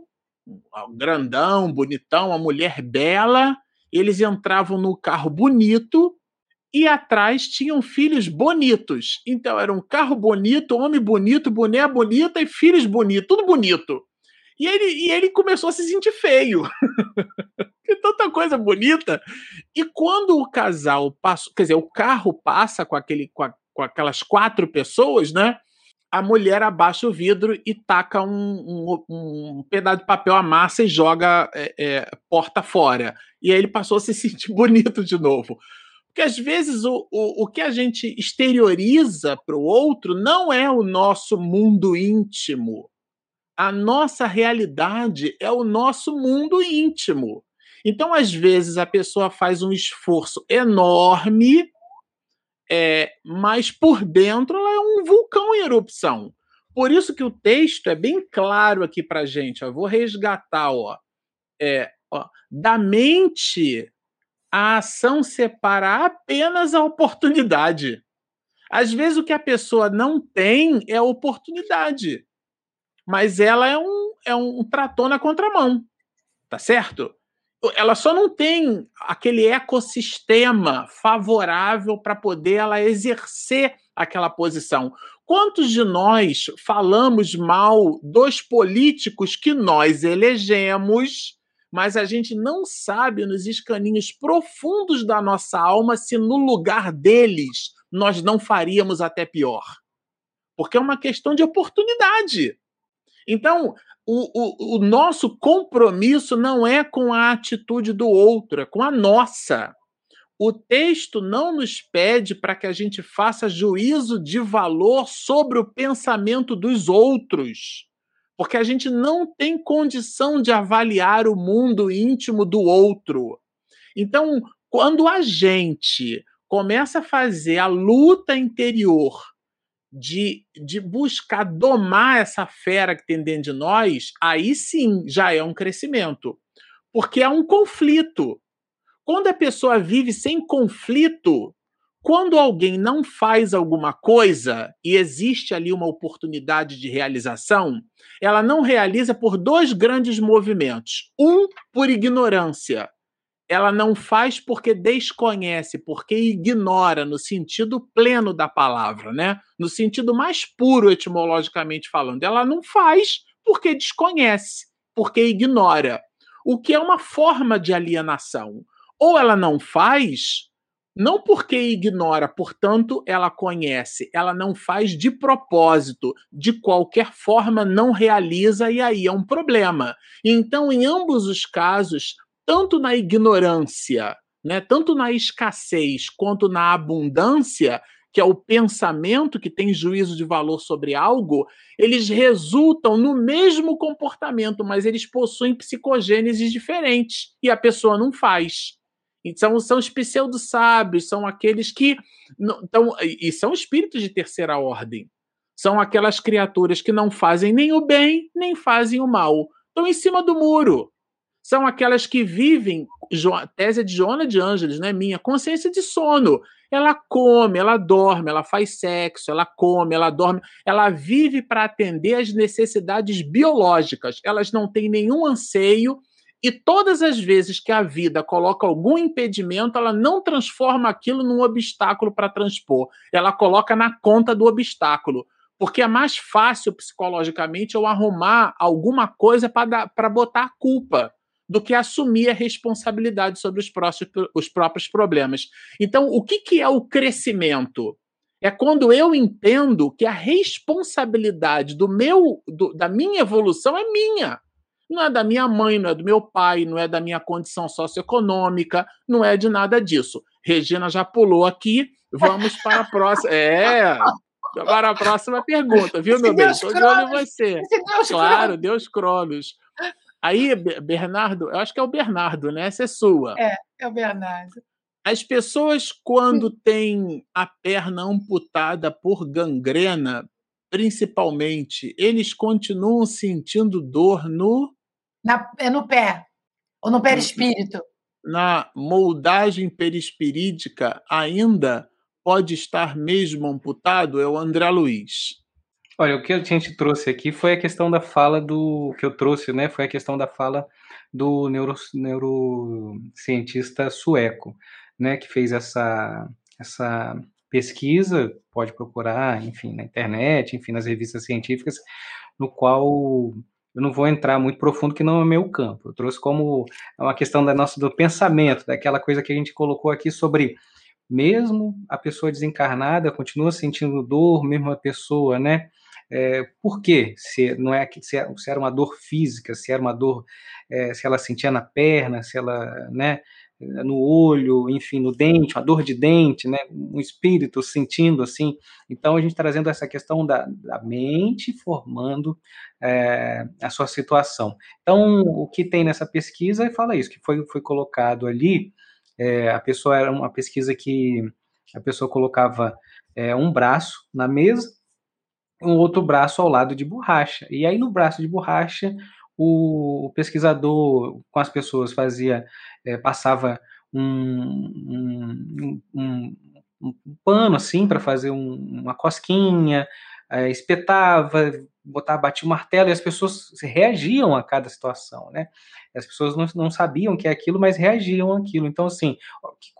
grandão, bonitão, uma mulher bela. Eles entravam no carro bonito e atrás tinham filhos bonitos. Então era um carro bonito, homem bonito, boné bonita e filhos bonitos, tudo bonito. E ele, e ele começou a se sentir feio. que tanta coisa bonita. E quando o casal passa, quer dizer, o carro passa com, aquele, com, a, com aquelas quatro pessoas, né? A mulher abaixa o vidro e taca um, um, um pedaço de papel amassa e joga é, é, porta fora. E aí ele passou a se sentir bonito de novo. Porque às vezes o, o, o que a gente exterioriza para o outro não é o nosso mundo íntimo. A nossa realidade é o nosso mundo íntimo. Então, às vezes, a pessoa faz um esforço enorme, é, mas por dentro ela é um vulcão em erupção. Por isso que o texto é bem claro aqui para gente. Ó. Vou resgatar, ó, é, ó, da mente a ação separa apenas a oportunidade. Às vezes o que a pessoa não tem é a oportunidade, mas ela é um, é um trator na contramão, tá certo? Ela só não tem aquele ecossistema favorável para poder ela exercer aquela posição. Quantos de nós falamos mal dos políticos que nós elegemos mas a gente não sabe nos escaninhos profundos da nossa alma se no lugar deles nós não faríamos até pior. Porque é uma questão de oportunidade. Então, o, o, o nosso compromisso não é com a atitude do outro, é com a nossa. O texto não nos pede para que a gente faça juízo de valor sobre o pensamento dos outros porque a gente não tem condição de avaliar o mundo íntimo do outro. Então, quando a gente começa a fazer a luta interior de, de buscar domar essa fera que tem dentro de nós, aí sim já é um crescimento. Porque é um conflito. Quando a pessoa vive sem conflito, quando alguém não faz alguma coisa e existe ali uma oportunidade de realização, ela não realiza por dois grandes movimentos. Um, por ignorância. Ela não faz porque desconhece, porque ignora, no sentido pleno da palavra, né? No sentido mais puro, etimologicamente falando. Ela não faz porque desconhece, porque ignora. O que é uma forma de alienação. Ou ela não faz não porque ignora, portanto, ela conhece, ela não faz de propósito, de qualquer forma não realiza e aí é um problema. Então, em ambos os casos, tanto na ignorância, né, tanto na escassez quanto na abundância, que é o pensamento que tem juízo de valor sobre algo, eles resultam no mesmo comportamento, mas eles possuem psicogêneses diferentes e a pessoa não faz. Então, são os pseudo-sábios, são aqueles que. Não, então, e são espíritos de terceira ordem. São aquelas criaturas que não fazem nem o bem, nem fazem o mal. Estão em cima do muro. São aquelas que vivem, tese de Joana de Ângeles, não é minha, consciência de sono. Ela come, ela dorme, ela faz sexo, ela come, ela dorme, ela vive para atender às necessidades biológicas. Elas não têm nenhum anseio E todas as vezes que a vida coloca algum impedimento, ela não transforma aquilo num obstáculo para transpor. Ela coloca na conta do obstáculo. Porque é mais fácil psicologicamente eu arrumar alguma coisa para botar a culpa do que assumir a responsabilidade sobre os, próximos, os próprios problemas. Então, o que, que é o crescimento? É quando eu entendo que a responsabilidade do meu, do, da minha evolução é minha. Não é da minha mãe, não é do meu pai, não é da minha condição socioeconômica, não é de nada disso. Regina já pulou aqui, vamos para a próxima. É, para a próxima pergunta, viu, meu bem? Estou de olho em você. Deus claro, Deus Cronos. Aí, Bernardo, eu acho que é o Bernardo, né? Essa é sua. É, é o Bernardo. As pessoas, quando têm a perna amputada por gangrena, principalmente, eles continuam sentindo dor no. Na, é no pé, ou no perispírito. Na moldagem perispirídica, ainda pode estar mesmo amputado? É o André Luiz. Olha, o que a gente trouxe aqui foi a questão da fala do. que eu trouxe, né? Foi a questão da fala do neuro, neurocientista sueco né, que fez essa, essa pesquisa, pode procurar, enfim, na internet, enfim, nas revistas científicas, no qual eu não vou entrar muito profundo, que não é meu campo. Eu trouxe como uma questão da nossa, do pensamento, daquela coisa que a gente colocou aqui sobre mesmo a pessoa desencarnada continua sentindo dor, mesmo a pessoa, né? É, por quê? Se não é se, é, se era uma dor física, se era uma dor, é, se ela sentia na perna, se ela, né? no olho, enfim, no dente, uma dor de dente, né, um espírito sentindo assim. Então, a gente trazendo essa questão da, da mente formando é, a sua situação. Então, o que tem nessa pesquisa fala isso, que foi, foi colocado ali, é, a pessoa era uma pesquisa que a pessoa colocava é, um braço na mesa, um outro braço ao lado de borracha. E aí, no braço de borracha, o pesquisador com as pessoas fazia, é, passava um, um, um, um, pano assim para fazer uma cosquinha, é, espetava, botava, batia o martelo e as pessoas reagiam a cada situação, né? As pessoas não, não sabiam que é aquilo, mas reagiam àquilo. Então, assim,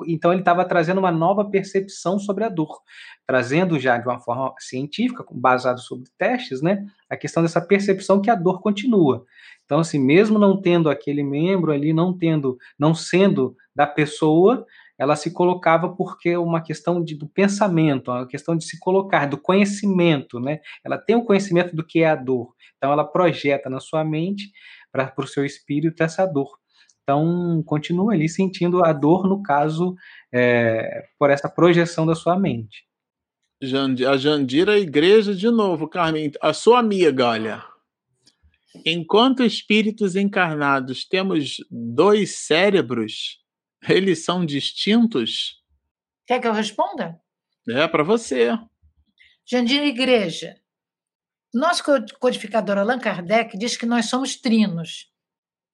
então ele estava trazendo uma nova percepção sobre a dor, trazendo já de uma forma científica, baseado sobre testes, né? A questão dessa percepção que a dor continua. Então, assim, mesmo não tendo aquele membro ali, não tendo, não sendo da pessoa, ela se colocava porque é uma questão de, do pensamento, uma questão de se colocar, do conhecimento, né? Ela tem o conhecimento do que é a dor, então ela projeta na sua mente para o seu espírito essa dor. Então, continua ali sentindo a dor, no caso, é, por essa projeção da sua mente. A Jandira, a igreja, de novo, Carmen, a sua amiga, olha. Enquanto espíritos encarnados temos dois cérebros, eles são distintos? Quer que eu responda? É para você. Jandira Igreja. Nosso codificador Allan Kardec diz que nós somos trinos: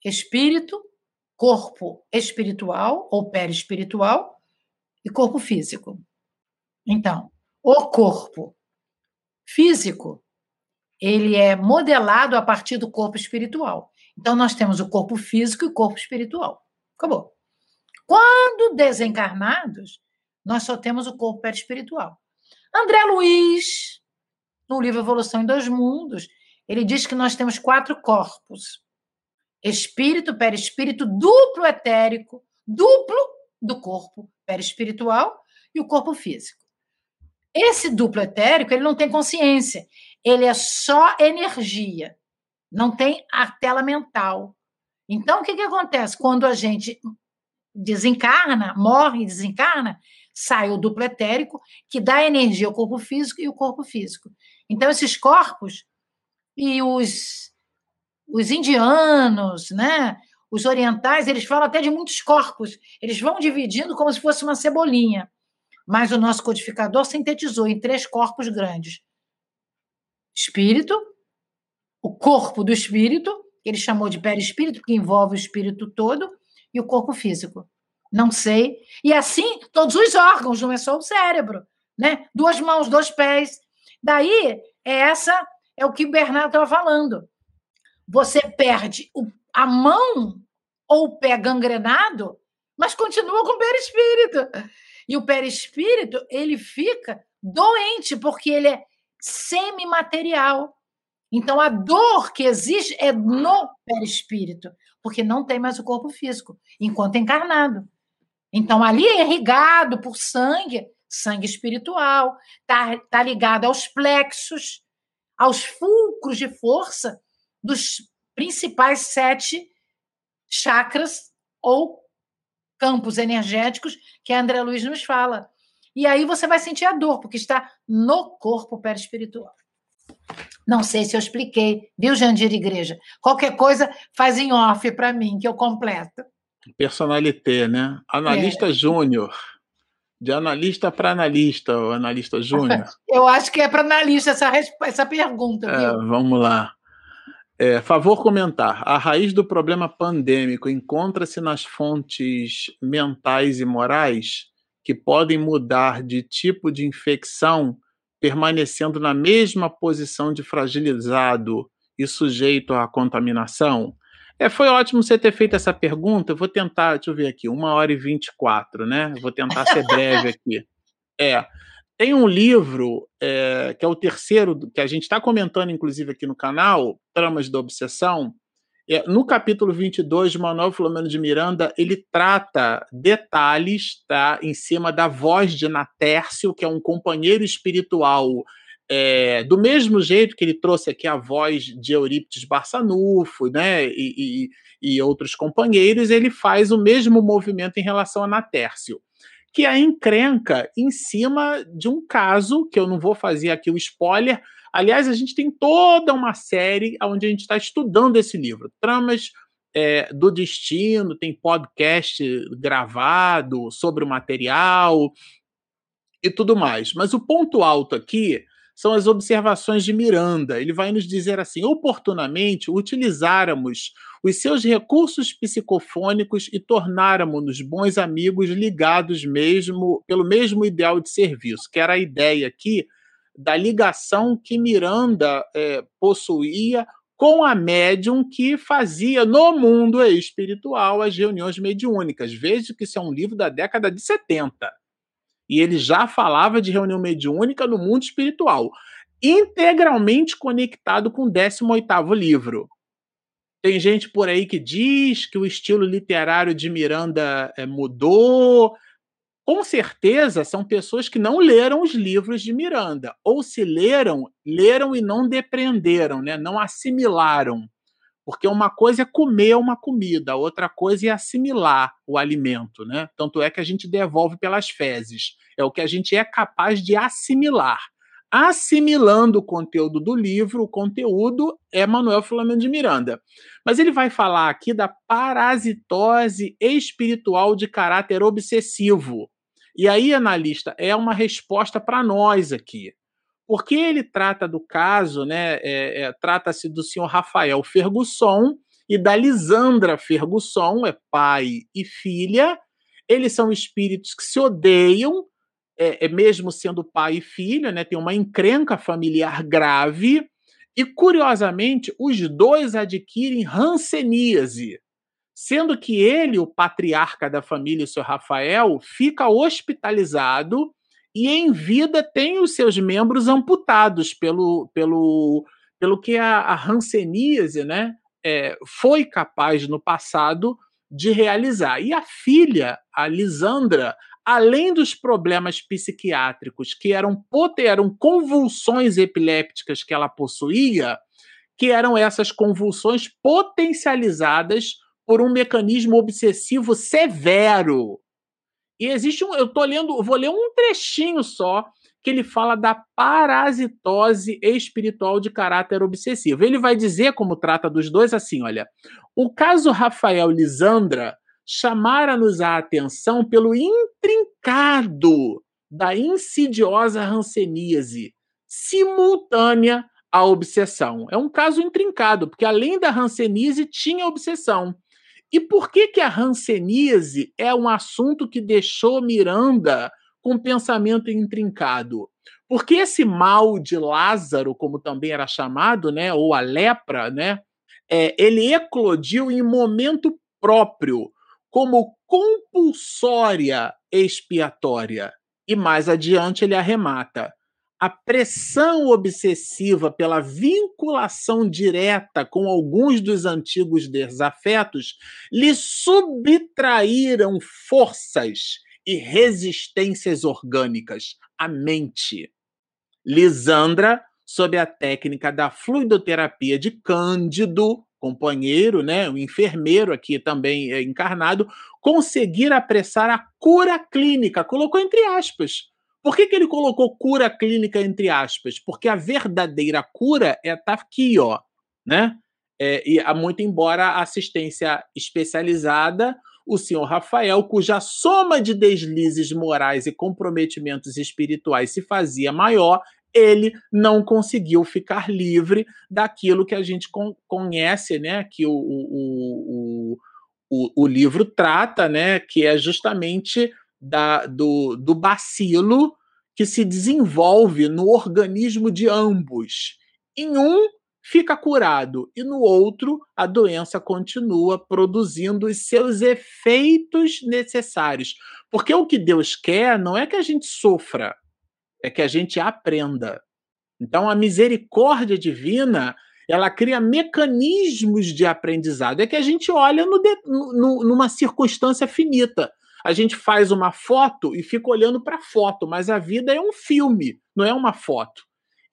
espírito, corpo espiritual ou perispiritual e corpo físico. Então, o corpo físico ele é modelado a partir do corpo espiritual. Então, nós temos o corpo físico e o corpo espiritual. Acabou. Quando desencarnados, nós só temos o corpo perispiritual. André Luiz, no livro Evolução em Dois Mundos, ele diz que nós temos quatro corpos: espírito, perispírito, duplo etérico, duplo do corpo perispiritual e o corpo físico. Esse duplo etérico, ele não tem consciência, ele é só energia, não tem a tela mental. Então, o que, que acontece? Quando a gente desencarna, morre e desencarna, sai o duplo etérico, que dá energia ao corpo físico e o corpo físico. Então, esses corpos e os, os indianos, né, os orientais, eles falam até de muitos corpos. Eles vão dividindo como se fosse uma cebolinha. Mas o nosso codificador sintetizou em três corpos grandes: espírito, o corpo do espírito, que ele chamou de perispírito, que envolve o espírito todo, e o corpo físico. Não sei. E assim, todos os órgãos, não é só o cérebro, né? Duas mãos, dois pés. Daí, é essa é o que o Bernardo estava falando. Você perde a mão ou o pé gangrenado, mas continua com o perispírito. E o perispírito, ele fica doente, porque ele é semimaterial. Então, a dor que existe é no perispírito, porque não tem mais o corpo físico, enquanto encarnado. Então, ali é irrigado por sangue, sangue espiritual, está tá ligado aos plexos, aos fulcros de força dos principais sete chakras ou campos energéticos que a André Luiz nos fala. E aí você vai sentir a dor, porque está no corpo perispiritual. Não sei se eu expliquei, viu, Jandir Igreja? Qualquer coisa, faz em off para mim, que eu completo. Personalité, né? Analista é. júnior. De analista para analista, o analista júnior. Eu acho que é para analista essa, essa pergunta, é, vamos lá. É, favor comentar. A raiz do problema pandêmico encontra-se nas fontes mentais e morais que podem mudar de tipo de infecção, permanecendo na mesma posição de fragilizado e sujeito à contaminação? É, foi ótimo você ter feito essa pergunta. Eu vou tentar, deixa eu ver aqui, uma hora e vinte e quatro, né? vou tentar ser breve aqui. É, tem um livro é, que é o terceiro, que a gente está comentando, inclusive, aqui no canal, Tramas da Obsessão. É, no capítulo 22 de Manuel Filomeno de Miranda, ele trata detalhes tá, em cima da voz de Natércio, que é um companheiro espiritual é, do mesmo jeito que ele trouxe aqui a voz de Eurípides Barçanufo né, e, e, e, outros companheiros, ele faz o mesmo movimento em relação a Natércio, que a encrenca em cima de um caso, que eu não vou fazer aqui o spoiler. Aliás, a gente tem toda uma série onde a gente está estudando esse livro, Tramas é, do Destino, tem podcast gravado sobre o material e tudo mais. Mas o ponto alto aqui são as observações de Miranda. Ele vai nos dizer assim: oportunamente utilizáramos os seus recursos psicofônicos e tornáramos-nos bons amigos ligados mesmo pelo mesmo ideal de serviço, que era a ideia aqui da ligação que Miranda é, possuía com a médium que fazia no mundo espiritual as reuniões mediúnicas. Veja que isso é um livro da década de 70. E ele já falava de reunião mediúnica no mundo espiritual, integralmente conectado com o 18º livro. Tem gente por aí que diz que o estilo literário de Miranda é, mudou. Com certeza são pessoas que não leram os livros de Miranda, ou se leram, leram e não depreenderam, né? não assimilaram. Porque uma coisa é comer uma comida, outra coisa é assimilar o alimento, né? Tanto é que a gente devolve pelas fezes. É o que a gente é capaz de assimilar. Assimilando o conteúdo do livro, o conteúdo é Manuel Filomeno de Miranda. Mas ele vai falar aqui da parasitose espiritual de caráter obsessivo. E aí, analista, é uma resposta para nós aqui porque ele trata do caso, né? É, é, Trata-se do senhor Rafael Fergusson e da Lisandra Fergusson, é pai e filha. Eles são espíritos que se odeiam, é, é mesmo sendo pai e filha, né? Tem uma encrenca familiar grave. E, curiosamente, os dois adquirem ranceníase, sendo que ele, o patriarca da família, o senhor Rafael, fica hospitalizado e em vida tem os seus membros amputados pelo, pelo, pelo que a, a hanseníase né, é, foi capaz no passado de realizar. E a filha, a Lisandra, além dos problemas psiquiátricos, que eram, eram convulsões epilépticas que ela possuía, que eram essas convulsões potencializadas por um mecanismo obsessivo severo e existe um. Eu tô lendo, vou ler um trechinho só que ele fala da parasitose espiritual de caráter obsessivo. Ele vai dizer, como trata dos dois, assim: olha, o caso Rafael Lisandra chamara-nos a atenção pelo intrincado da insidiosa ranceníase simultânea à obsessão. É um caso intrincado, porque além da ranceníase tinha obsessão. E por que, que a hanseníase é um assunto que deixou Miranda com pensamento intrincado? Porque esse mal de Lázaro, como também era chamado, né, ou a lepra, né, é, ele eclodiu em momento próprio como compulsória expiatória. E mais adiante ele arremata: a pressão obsessiva pela vinculação direta com alguns dos antigos desafetos lhe subtraíram forças e resistências orgânicas à mente. Lisandra, sob a técnica da fluidoterapia de Cândido, companheiro, né, o enfermeiro aqui também é encarnado, conseguir apressar a cura clínica, colocou entre aspas. Por que, que ele colocou cura clínica entre aspas? Porque a verdadeira cura é tá aqui, ó, né? É, e muito embora a assistência especializada, o senhor Rafael, cuja soma de deslizes morais e comprometimentos espirituais se fazia maior, ele não conseguiu ficar livre daquilo que a gente conhece, né? Que o, o, o, o, livro trata, né? Que é justamente da, do, do bacilo que se desenvolve no organismo de ambos. Em um, fica curado, e no outro, a doença continua produzindo os seus efeitos necessários. Porque o que Deus quer não é que a gente sofra, é que a gente aprenda. Então, a misericórdia divina ela cria mecanismos de aprendizado. É que a gente olha no, no, numa circunstância finita. A gente faz uma foto e fica olhando para a foto, mas a vida é um filme, não é uma foto.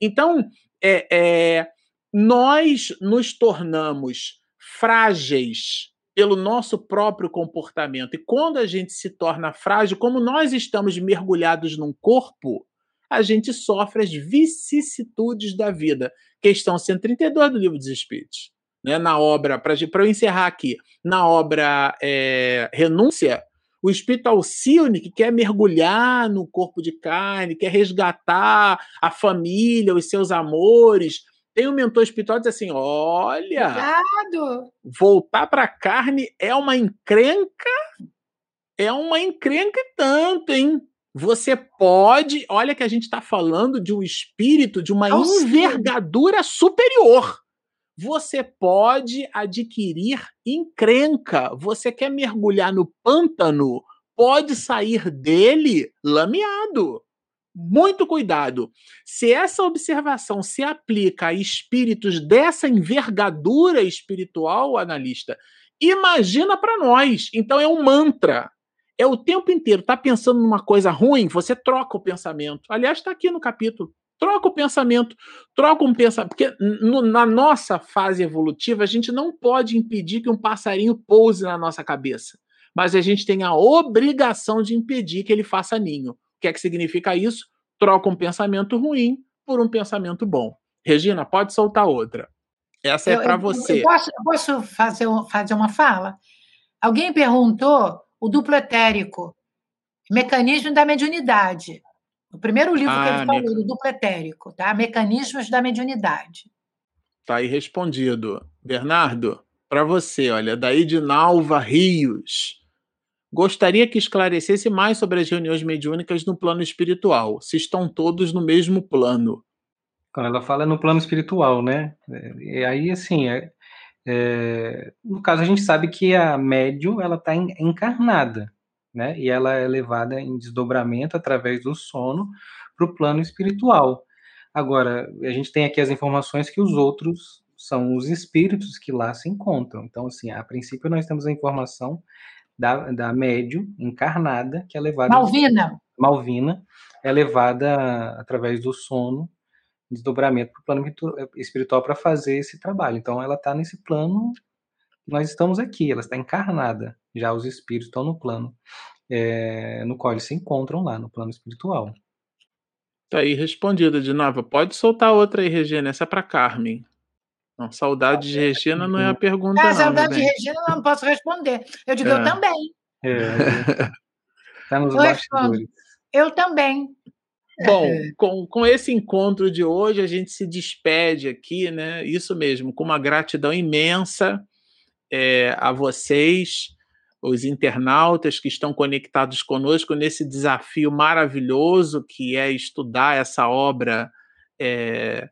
Então, é, é, nós nos tornamos frágeis pelo nosso próprio comportamento. E quando a gente se torna frágil, como nós estamos mergulhados num corpo, a gente sofre as vicissitudes da vida. Questão 132 do Livro dos Espíritos. Né? Na obra, para eu encerrar aqui, na obra é, Renúncia, o espírito Alcione, que quer mergulhar no corpo de carne, quer resgatar a família, os seus amores, tem um mentor espiritual que diz assim: olha, Cuidado. voltar para a carne é uma encrenca, é uma encrenca e tanto, hein? Você pode, olha que a gente está falando de um espírito de uma envergadura superior. Você pode adquirir encrenca. Você quer mergulhar no pântano, pode sair dele lameado. Muito cuidado. Se essa observação se aplica a espíritos dessa envergadura espiritual, analista, imagina para nós. Então é um mantra é o tempo inteiro, tá pensando numa coisa ruim, você troca o pensamento. Aliás, está aqui no capítulo. Troca o pensamento, troca um pensamento. Porque no, na nossa fase evolutiva, a gente não pode impedir que um passarinho pouse na nossa cabeça. Mas a gente tem a obrigação de impedir que ele faça ninho. O que é que significa isso? Troca um pensamento ruim por um pensamento bom. Regina, pode soltar outra. Essa é para você. Eu posso, eu posso fazer, fazer uma fala? Alguém perguntou o duplo etérico, Mecanismo da Mediunidade. O primeiro livro ah, que ele ah, falou, me... do duplo etérico, tá? Mecanismos da Mediunidade. Tá aí respondido. Bernardo, para você, olha, daí de Nalva Rios. Gostaria que esclarecesse mais sobre as reuniões mediúnicas no plano espiritual, se estão todos no mesmo plano. Quando ela fala no plano espiritual, né? E aí, assim, é, é, no caso, a gente sabe que a médium ela está encarnada, né? E ela é levada em desdobramento através do sono para o plano espiritual. Agora, a gente tem aqui as informações que os outros são os espíritos que lá se encontram. Então, assim, a princípio nós temos a informação da, da médium encarnada que é levada. Malvina. Malvina é levada através do sono desdobramento para o plano espiritual para fazer esse trabalho. Então, ela está nesse plano, nós estamos aqui, ela está encarnada. Já os espíritos estão no plano é, no qual eles se encontram lá, no plano espiritual. Tá aí respondida de novo. Pode soltar outra aí, Regina. Essa é para Carmen. Não, saudade de Regina não é a pergunta. Ah, saudade de Regina não posso responder. Eu digo, é. eu também. É. Está nos eu bastidores. Respondo. Eu também. Bom, é. com, com esse encontro de hoje, a gente se despede aqui, né? Isso mesmo, com uma gratidão imensa é, a vocês, os internautas que estão conectados conosco nesse desafio maravilhoso que é estudar essa obra é,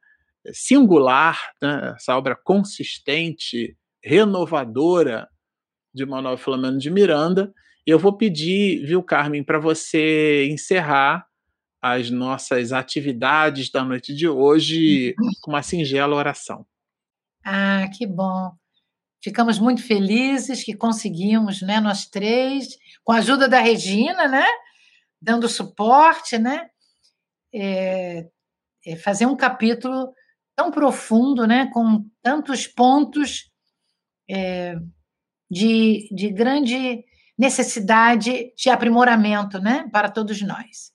singular, né? essa obra consistente, renovadora de Manuel Filomeno de Miranda. E eu vou pedir, viu, Carmen, para você encerrar as nossas atividades da noite de hoje com uma singela oração. Ah, que bom. Ficamos muito felizes que conseguimos, né, nós três, com a ajuda da Regina, né, dando suporte, né, é, é fazer um capítulo tão profundo, né, com tantos pontos é, de, de grande necessidade de aprimoramento, né, para todos nós.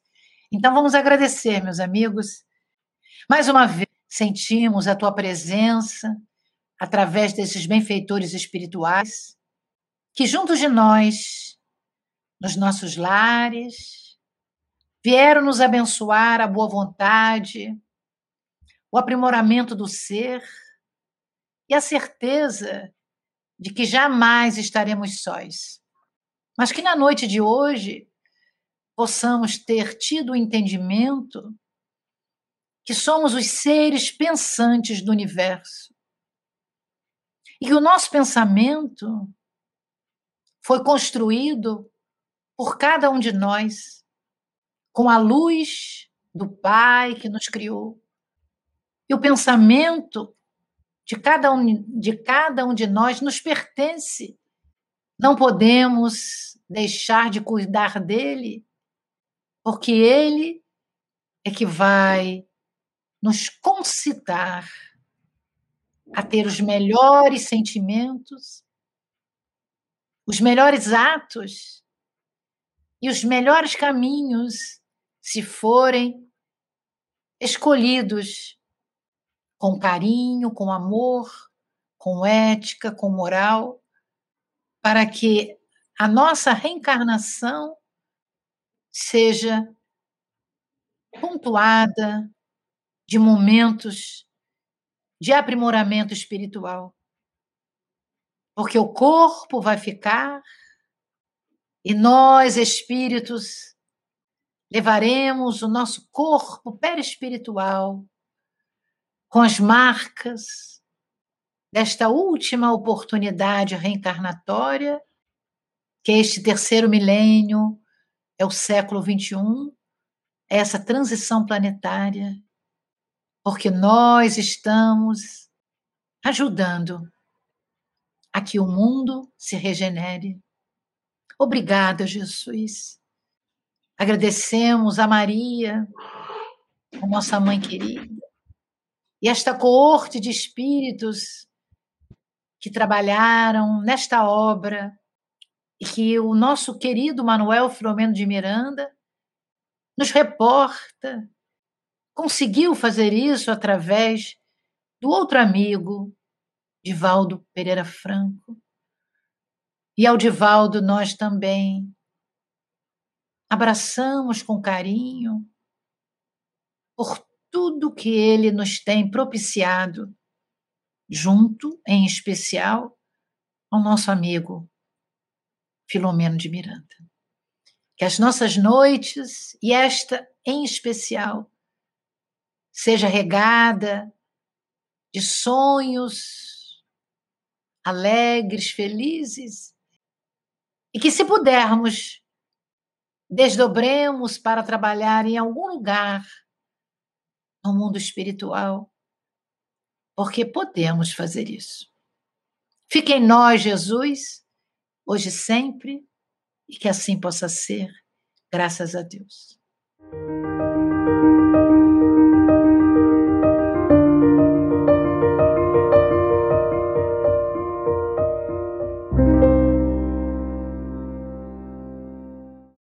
Então vamos agradecer, meus amigos. Mais uma vez sentimos a tua presença através desses benfeitores espirituais que juntos de nós, nos nossos lares, vieram nos abençoar a boa vontade, o aprimoramento do ser e a certeza de que jamais estaremos sós. Mas que na noite de hoje possamos ter tido o entendimento que somos os seres pensantes do universo. E que o nosso pensamento foi construído por cada um de nós com a luz do Pai que nos criou. E o pensamento de cada um de, cada um de nós nos pertence. Não podemos deixar de cuidar dele porque ele é que vai nos concitar a ter os melhores sentimentos, os melhores atos e os melhores caminhos se forem escolhidos com carinho, com amor, com ética, com moral, para que a nossa reencarnação seja pontuada de momentos de aprimoramento espiritual. Porque o corpo vai ficar e nós, espíritos, levaremos o nosso corpo perispiritual com as marcas desta última oportunidade reencarnatória, que é este terceiro milênio é o século XXI, é essa transição planetária, porque nós estamos ajudando a que o mundo se regenere. Obrigada, Jesus. Agradecemos a Maria, a nossa mãe querida, e esta coorte de espíritos que trabalharam nesta obra e que o nosso querido Manuel Filomeno de Miranda nos reporta, conseguiu fazer isso através do outro amigo, Divaldo Pereira Franco. E ao Divaldo nós também abraçamos com carinho por tudo que ele nos tem propiciado, junto, em especial, ao nosso amigo Filomeno de Miranda. Que as nossas noites, e esta em especial, seja regada de sonhos alegres, felizes, e que, se pudermos, desdobremos para trabalhar em algum lugar no mundo espiritual, porque podemos fazer isso. Fique em nós, Jesus hoje e sempre, e que assim possa ser, graças a Deus.